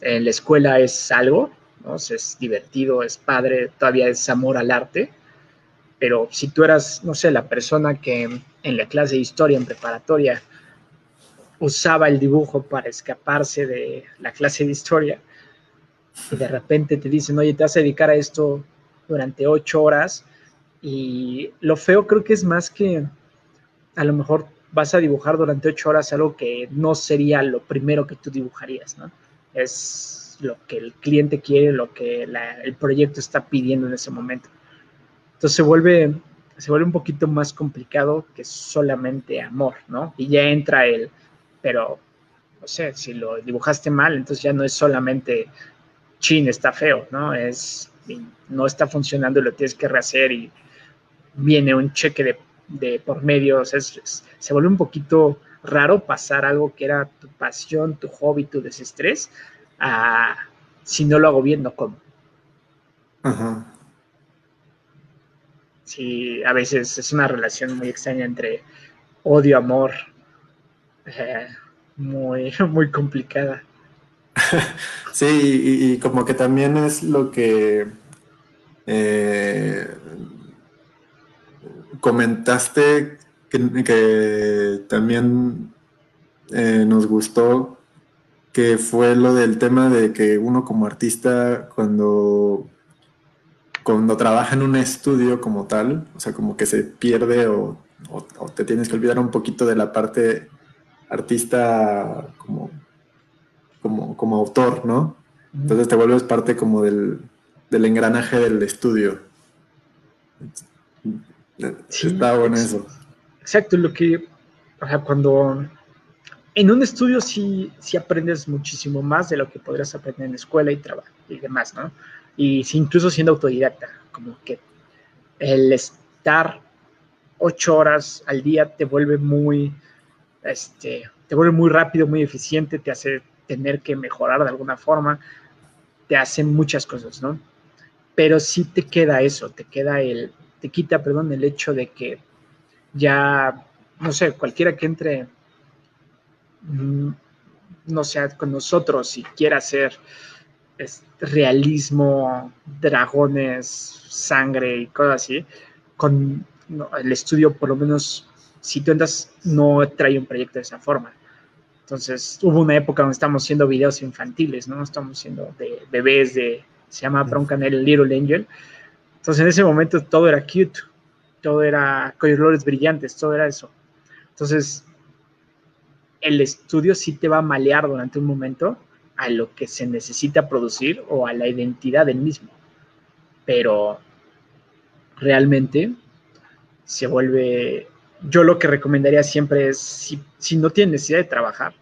En la escuela es algo, ¿no? es divertido, es padre, todavía es amor al arte, pero si tú eras, no sé, la persona que en la clase de historia en preparatoria usaba el dibujo para escaparse de la clase de historia, y de repente te dicen, oye, te vas a dedicar a esto durante ocho horas, y lo feo creo que es más que a lo mejor vas a dibujar durante ocho horas algo que no sería lo primero que tú dibujarías, ¿no? Es lo que el cliente quiere, lo que el proyecto está pidiendo en ese momento. Entonces se vuelve, se vuelve un poquito más complicado que solamente amor, ¿no? Y ya entra el, pero no sé, si lo dibujaste mal, entonces ya no es solamente chin, está feo, ¿no? Es, no está funcionando y lo tienes que rehacer y viene un cheque de, por medio, o sea, se vuelve un poquito raro pasar algo que era tu pasión, tu hobby, tu desestrés, a si no lo hago bien, no como. Ajá. Sí, a veces es una relación muy extraña entre odio, amor, eh, muy, muy complicada. Sí, y, como que también es lo que eh, comentaste que, también eh, nos gustó, que fue lo del tema de que uno como artista cuando, cuando trabaja en un estudio como tal, o sea, como que se pierde o te tienes que olvidar un poquito de la parte artista como, como, como autor, ¿no? Entonces te vuelves parte como del, engranaje del estudio. Está bueno eso. Exacto, lo que, o sea, cuando en un estudio sí, sí aprendes muchísimo más de lo que podrías aprender en la escuela y trabajo y demás, ¿no? Y incluso siendo autodidacta, como que el estar ocho horas al día te vuelve muy, este, te vuelve muy rápido, muy eficiente, te hace tener que mejorar de alguna forma, te hace muchas cosas, ¿no? Pero sí te queda eso, te queda el, te quita, perdón, el hecho de que ya, no sé, cualquiera que entre, mm, no sé, con nosotros y quiera hacer realismo, dragones, sangre y cosas así, con el estudio por lo menos si tú entras, no trae un proyecto de esa forma. Entonces, hubo una época donde estamos haciendo videos infantiles, ¿no? Estamos haciendo de bebés, de, se llama Bronca Little Angel. Entonces, en ese momento todo era cute, todo era colores brillantes, todo era eso. Entonces, el estudio sí te va a malear durante un momento a lo que se necesita producir o a la identidad del mismo. Pero realmente se vuelve yo lo que recomendaría siempre es, si, no tienen necesidad de trabajar,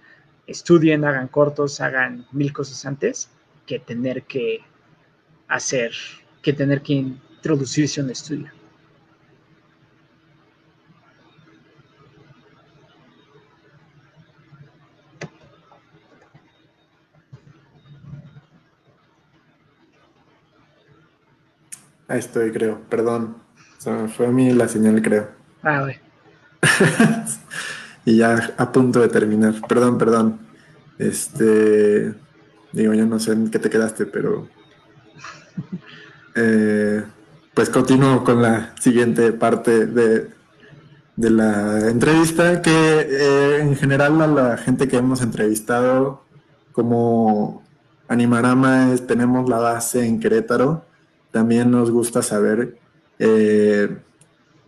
estudien, hagan cortos, hagan mil cosas antes que tener que hacer, que tener que introducirse a un estudio. Ahí estoy, creo. Perdón. fue a mí la señal, creo. Ah, bueno. y ya a punto de terminar. Perdón, perdón. Este. Digo, yo no sé en qué te quedaste, pero. Eh, pues continúo con la siguiente parte de, de la entrevista, que eh, en general a la gente que hemos entrevistado, como Animarama tenemos la base en Querétaro, también nos gusta saber eh,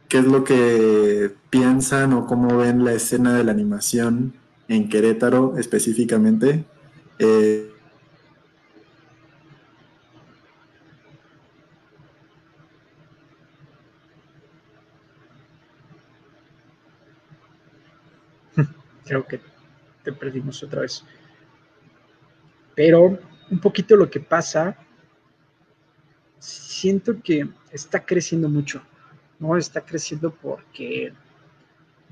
qué es lo que piensan o cómo ven la escena de la animación en Querétaro específicamente. Eh, Creo que te perdimos otra vez. Pero un poquito lo que pasa, siento que está creciendo mucho ¿no? Está creciendo porque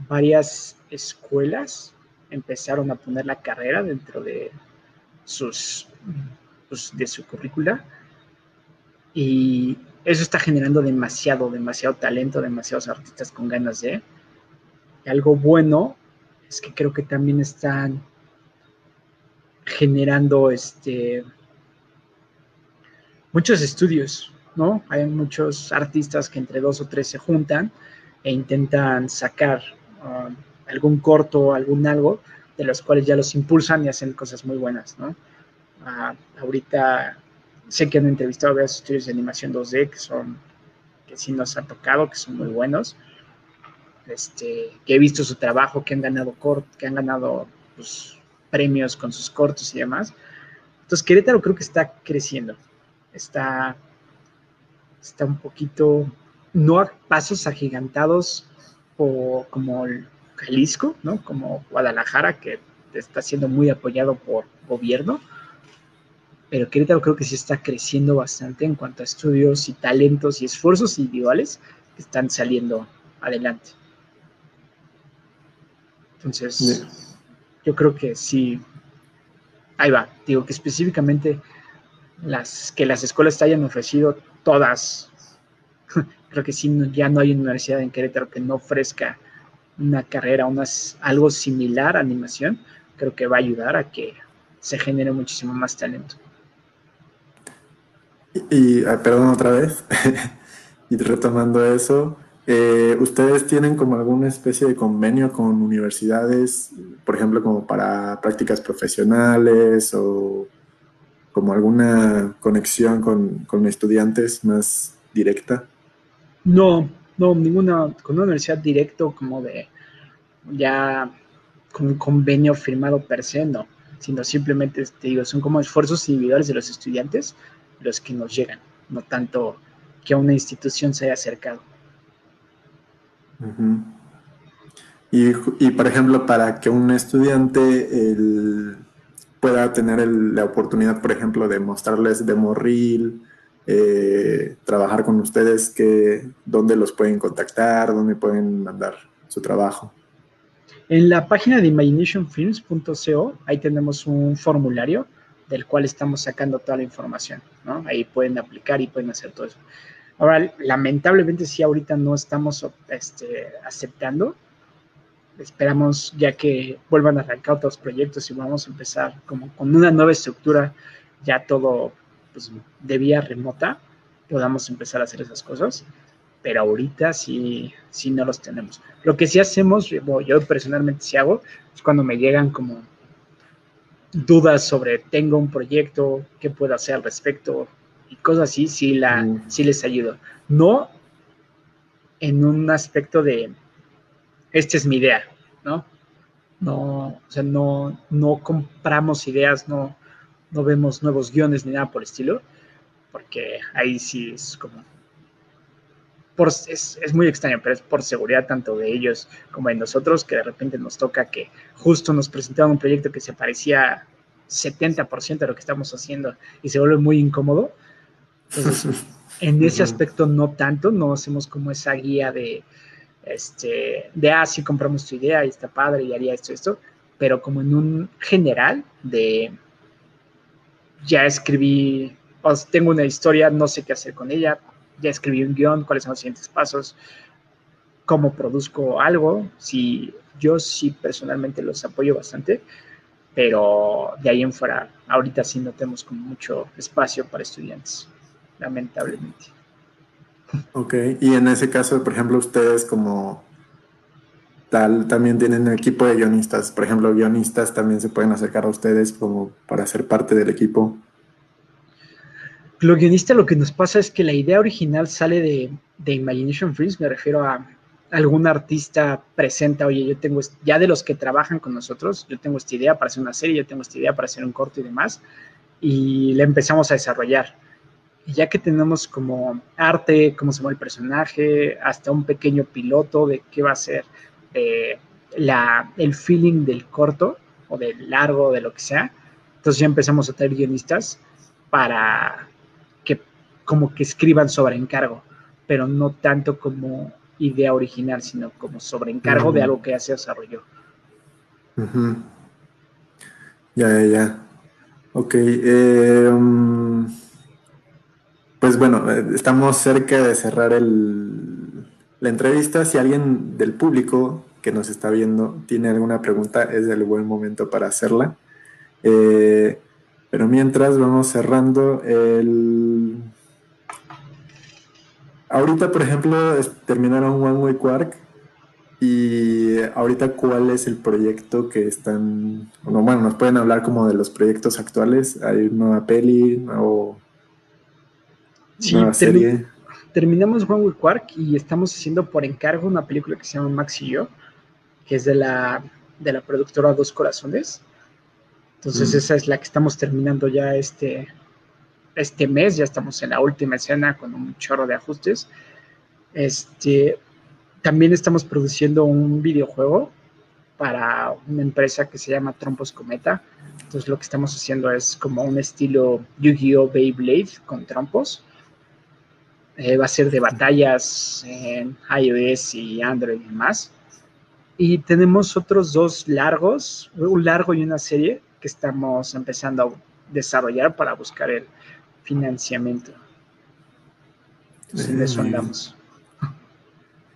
varias escuelas empezaron a poner la carrera dentro de sus pues, de su currícula y eso está generando demasiado, demasiado talento, demasiados artistas con ganas de. algo bueno es que creo que también están generando este muchos estudios ¿no? Hay muchos artistas que entre dos o tres se juntan e intentan sacar um, algún corto, algún algo, de los cuales ya los impulsan y hacen cosas muy buenas, ¿no? Ah, ahorita sé que han entrevistado a varios estudios de animación 2D que son, que sí nos han tocado, que son muy buenos, este, que he visto su trabajo, que han ganado que han ganado pues, premios con sus cortos y demás. Entonces Querétaro creo que está creciendo, está está un poquito, no a pasos agigantados o como Jalisco, ¿no? Como Guadalajara, que está siendo muy apoyado por gobierno, pero Querétaro creo que sí está creciendo bastante en cuanto a estudios y talentos y esfuerzos individuales que están saliendo adelante. Entonces, yo creo que sí, ahí va, digo que específicamente las que las escuelas te hayan ofrecido todas, creo que sí, ya no hay universidad en Querétaro que no ofrezca una carrera, unas, algo similar a animación, creo que va a ayudar a que se genere muchísimo más talento. Y, perdón otra vez, y retomando eso, eh, ¿ustedes tienen como alguna especie de convenio con universidades, por ejemplo, como para prácticas profesionales o como alguna conexión con, con estudiantes más directa? No, no, ninguna, con una universidad directo como de ya con un convenio firmado per se, no, sino simplemente, te digo, son como esfuerzos individuales de los estudiantes los que nos llegan, no tanto que a una institución se haya acercado. Y, y, por ejemplo, para que un estudiante pueda tener la oportunidad, por ejemplo, de mostrarles demo reel, eh, trabajar con ustedes, que, dónde los pueden contactar, dónde pueden mandar su trabajo. En la página de imaginationfilms.co, ahí tenemos un formulario del cual estamos sacando toda la información, ¿no? Ahí pueden aplicar y pueden hacer todo eso. Ahora, lamentablemente sí ahorita no estamos este, aceptando. Esperamos ya que vuelvan a arrancar otros proyectos y vamos a empezar como con una nueva estructura, ya todo pues, de vía remota, podamos empezar a hacer esas cosas. Pero ahorita sí, sí no los tenemos. Lo que sí hacemos, yo personalmente sí hago, es cuando me llegan como dudas sobre tengo un proyecto, qué puedo hacer al respecto y cosas así, sí, la, mm. les ayudo. No en un aspecto de, esta es mi idea, ¿no? No, o sea, no, no compramos ideas, no, no vemos nuevos guiones ni nada por el estilo, porque ahí sí es como es, es, muy extraño, pero es por seguridad tanto de ellos como de nosotros, que de repente nos toca que justo nos presentaron un proyecto que se parecía 70% de lo que estamos haciendo y se vuelve muy incómodo. En ese aspecto no tanto, no hacemos como esa guía de, este, de, ah, sí compramos tu idea y está padre y haría esto, esto, pero como en un general de, ya escribí, o tengo una historia, no sé qué hacer con ella, ya escribí un guion, cuáles son los siguientes pasos, cómo produzco algo. Si yo sí personalmente los apoyo bastante, pero de ahí en fuera, ahorita sí no tenemos como mucho espacio para estudiantes, lamentablemente. Ok, y en ese caso, por ejemplo, ustedes como tal también tienen un equipo de guionistas. Por ejemplo, guionistas también se pueden acercar a ustedes como para ser parte del equipo. Lo guionista lo que nos pasa es que la idea original sale de, de Imagination Freeze, me refiero a algún artista presenta, oye, yo tengo, ya de los que trabajan con nosotros, yo tengo esta idea para hacer una serie, yo tengo esta idea para hacer un corto y demás, y la empezamos a desarrollar. Y ya que tenemos como arte, cómo se mueve el personaje, hasta un pequeño piloto de qué va a ser eh, la, el feeling del corto o del largo, de lo que sea, entonces ya empezamos a tener guionistas para como que escriban sobre encargo, pero no tanto como idea original, sino como sobre encargo de algo que ya se desarrolló. Ya, ya, ya. Ok. Eh, um, pues bueno, eh, estamos cerca de cerrar el, la entrevista. Si alguien del público que nos está viendo tiene alguna pregunta, es el buen momento para hacerla. Eh, pero mientras vamos cerrando el Ahorita, por ejemplo, terminaron One Way Quark y ahorita cuál es el proyecto que están, bueno, nos pueden hablar como de los proyectos actuales, hay nueva peli o sí, serie. Terminamos One Way Quark y estamos haciendo por encargo una película que se llama Max y yo, que es de la, de la productora Dos Corazones. Entonces mm. esa es la que estamos terminando ya este, este mes, ya estamos en la última escena con un chorro de ajustes. Este, también estamos produciendo un videojuego para una empresa que se llama Trompos Cometa. Entonces lo que estamos haciendo es como un estilo Yu-Gi-Oh! Beyblade con trompos. Eh, va a ser de batallas en iOS y Android y más. Y tenemos otros dos largos, un largo y una serie que estamos empezando a desarrollar para buscar el financiamiento. Entonces, en eso andamos.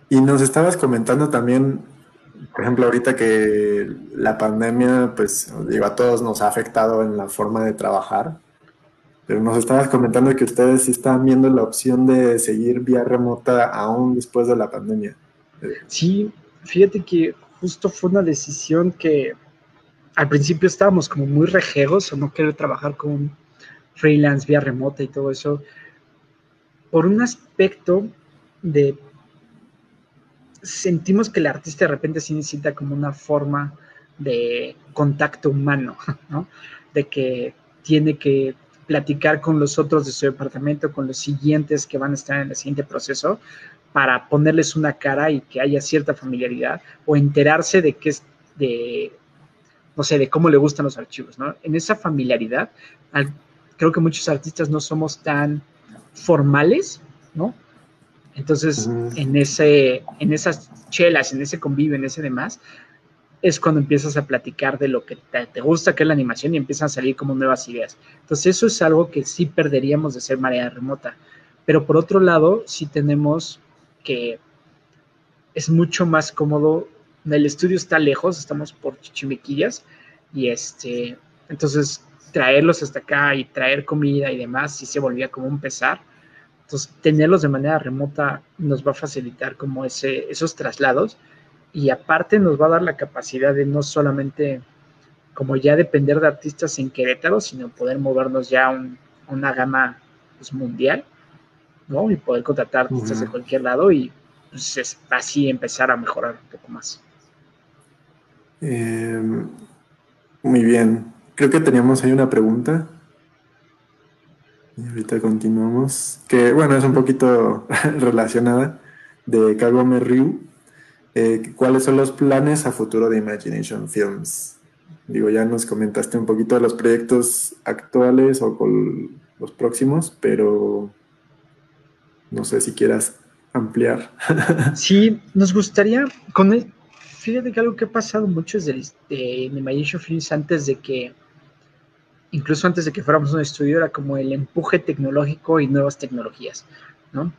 Y nos estabas comentando también, por ejemplo, ahorita que la pandemia, pues, digo, a todos nos ha afectado en la forma de trabajar, pero nos estabas comentando que ustedes sí están viendo la opción de seguir vía remota aún después de la pandemia. Sí, fíjate que justo fue una decisión que al principio estábamos como muy rejegos o no querer trabajar con freelance vía remota y todo eso, por un aspecto de sentimos que el artista de repente sí necesita como una forma de contacto humano, ¿no? De que tiene que platicar con los otros de su departamento, con los siguientes que van a estar en el siguiente proceso, para ponerles una cara y que haya cierta familiaridad o enterarse de qué es, de, no sé, de cómo le gustan los archivos, ¿no? En esa familiaridad, creo que muchos artistas no somos tan formales, ¿no? Entonces, en, ese, en esas chelas, en ese convivio, en ese demás, es cuando empiezas a platicar de lo que te, gusta, que es la animación, y empiezan a salir como nuevas ideas. Entonces, eso es algo que sí perderíamos de ser manera remota. Pero por otro lado, sí tenemos que es mucho más cómodo. El estudio está lejos, estamos por Chichimequillas, y este, entonces traerlos hasta acá y traer comida y demás, sí se volvía como un pesar entonces, tenerlos de manera remota nos va a facilitar como ese, esos traslados y aparte nos va a dar la capacidad de no solamente como ya depender de artistas en Querétaro, sino poder movernos ya a una gama pues, mundial, ¿no? Y poder contratar artistas de cualquier lado y pues, así empezar a mejorar un poco más. Em, muy bien. Creo que teníamos ahí una pregunta. Y ahorita continuamos. Que bueno, es un poquito relacionada de Kagome Ryu. Eh, ¿Cuáles son los planes a futuro de Imagination Films? Digo, ya nos comentaste un poquito de los proyectos actuales o con los próximos, pero no sé si quieras ampliar. Sí, nos gustaría, con el, fíjate que algo que ha pasado mucho desde de Imagination Films antes de que incluso antes de que fuéramos un estudio, era como el empuje tecnológico y nuevas tecnologías, ¿no?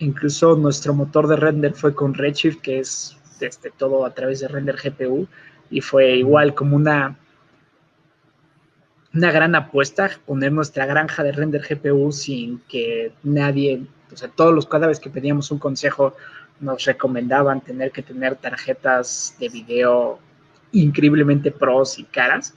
Incluso nuestro motor de render fue con Redshift, que es este, todo a través de render GPU, y fue igual como una, una gran apuesta poner nuestra granja de render GPU sin que nadie, o sea, todos los, cada vez que pedíamos un consejo, nos recomendaban tener que tener tarjetas de video increíblemente pros y caras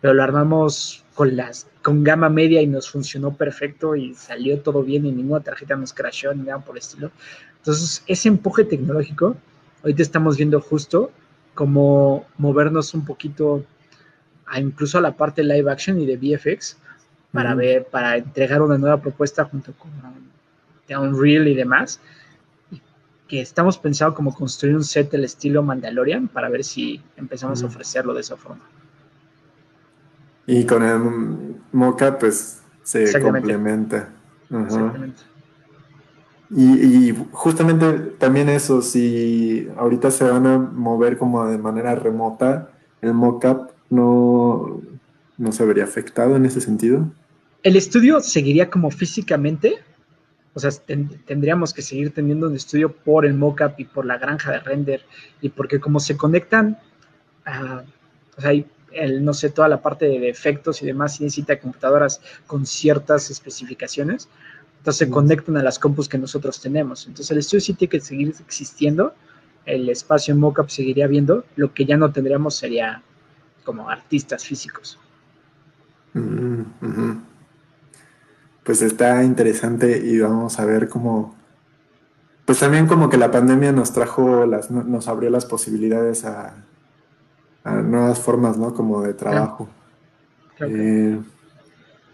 pero lo armamos con las con gama media y nos funcionó perfecto y salió todo bien y ninguna tarjeta nos crashó ni nada por el estilo. Entonces, ese empuje tecnológico, ahorita estamos viendo justo cómo movernos un poquito a incluso a la parte live action y de VFX para ver, para entregar una nueva propuesta junto con Unreal y demás. Y que estamos pensando como construir un set del estilo Mandalorian para ver si empezamos a ofrecerlo de esa forma. Y con el moca, pues se complementa. Exactamente. Y, justamente también eso, si ahorita se van a mover como de manera remota, el mockup no, no se vería afectado en ese sentido. El estudio seguiría como físicamente, o sea, tendríamos que seguir teniendo un estudio por el mockup y por la granja de render, y porque como se conectan, o sea, hay el, no sé, toda la parte de efectos y demás necesita computadoras con ciertas especificaciones. Entonces se conectan a las compus que nosotros tenemos. Entonces el estudio sí tiene que seguir existiendo, el espacio en mockup seguiría viendo, lo que ya no tendríamos sería como artistas físicos. Mm, pues está interesante y vamos a ver cómo, pues también como que la pandemia nos trajo, las, nos abrió las posibilidades a, nuevas formas, ¿no? Como de trabajo. Eh,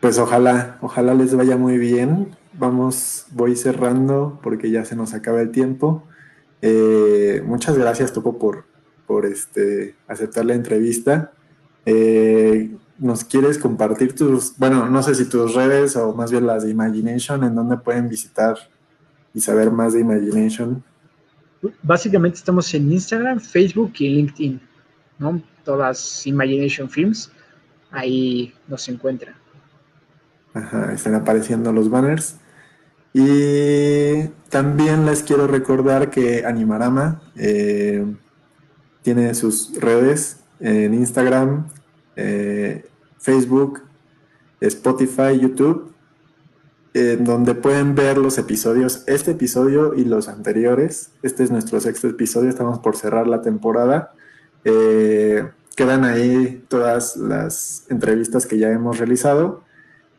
pues ojalá, ojalá les vaya muy bien. Vamos, voy cerrando porque ya se nos acaba el tiempo. Eh, muchas gracias, Topo, por, por este, aceptar la entrevista. Eh, ¿Nos quieres compartir tus, bueno, no sé si tus redes o más bien las de Imagination, en donde pueden visitar y saber más de Imagination? Básicamente estamos en Instagram, Facebook y LinkedIn, ¿no? Todas Imagination Films, ahí nos encuentran. Están apareciendo los banners. Y también les quiero recordar que Animarama eh, tiene sus redes en Instagram, eh, Facebook, Spotify, YouTube, en donde pueden ver los episodios, este episodio y los anteriores. Este es nuestro sexto episodio, estamos por cerrar la temporada. Eh, quedan ahí todas las entrevistas que ya hemos realizado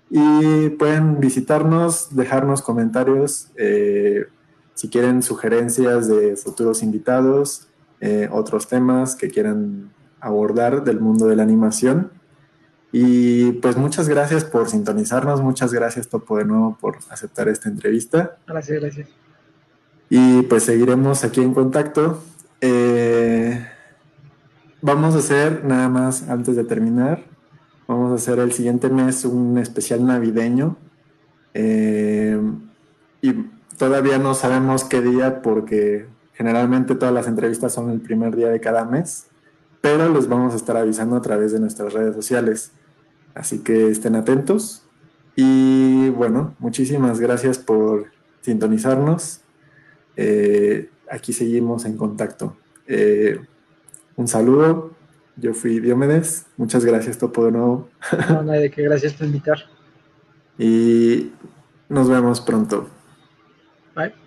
y pueden visitarnos, dejarnos comentarios eh, si quieren sugerencias de futuros invitados, eh, otros temas que quieran abordar del mundo de la animación. Y pues muchas gracias por sintonizarnos, muchas gracias Topo de nuevo por aceptar esta entrevista. Gracias, gracias. Y pues seguiremos aquí en contacto. Eh, vamos a hacer nada más antes de terminar Vamos a hacer el siguiente mes un especial navideño. Eh, y todavía no sabemos qué día porque generalmente todas las entrevistas son el primer día de cada mes, pero les vamos a estar avisando a través de nuestras redes sociales. Así que estén atentos. Y bueno, muchísimas gracias por sintonizarnos. Eh, aquí seguimos en contacto. Eh, un saludo yo fui Diomedes. Muchas gracias, Topo, de nuevo. No, no hay de qué. Gracias por invitar. Y nos vemos pronto. Bye.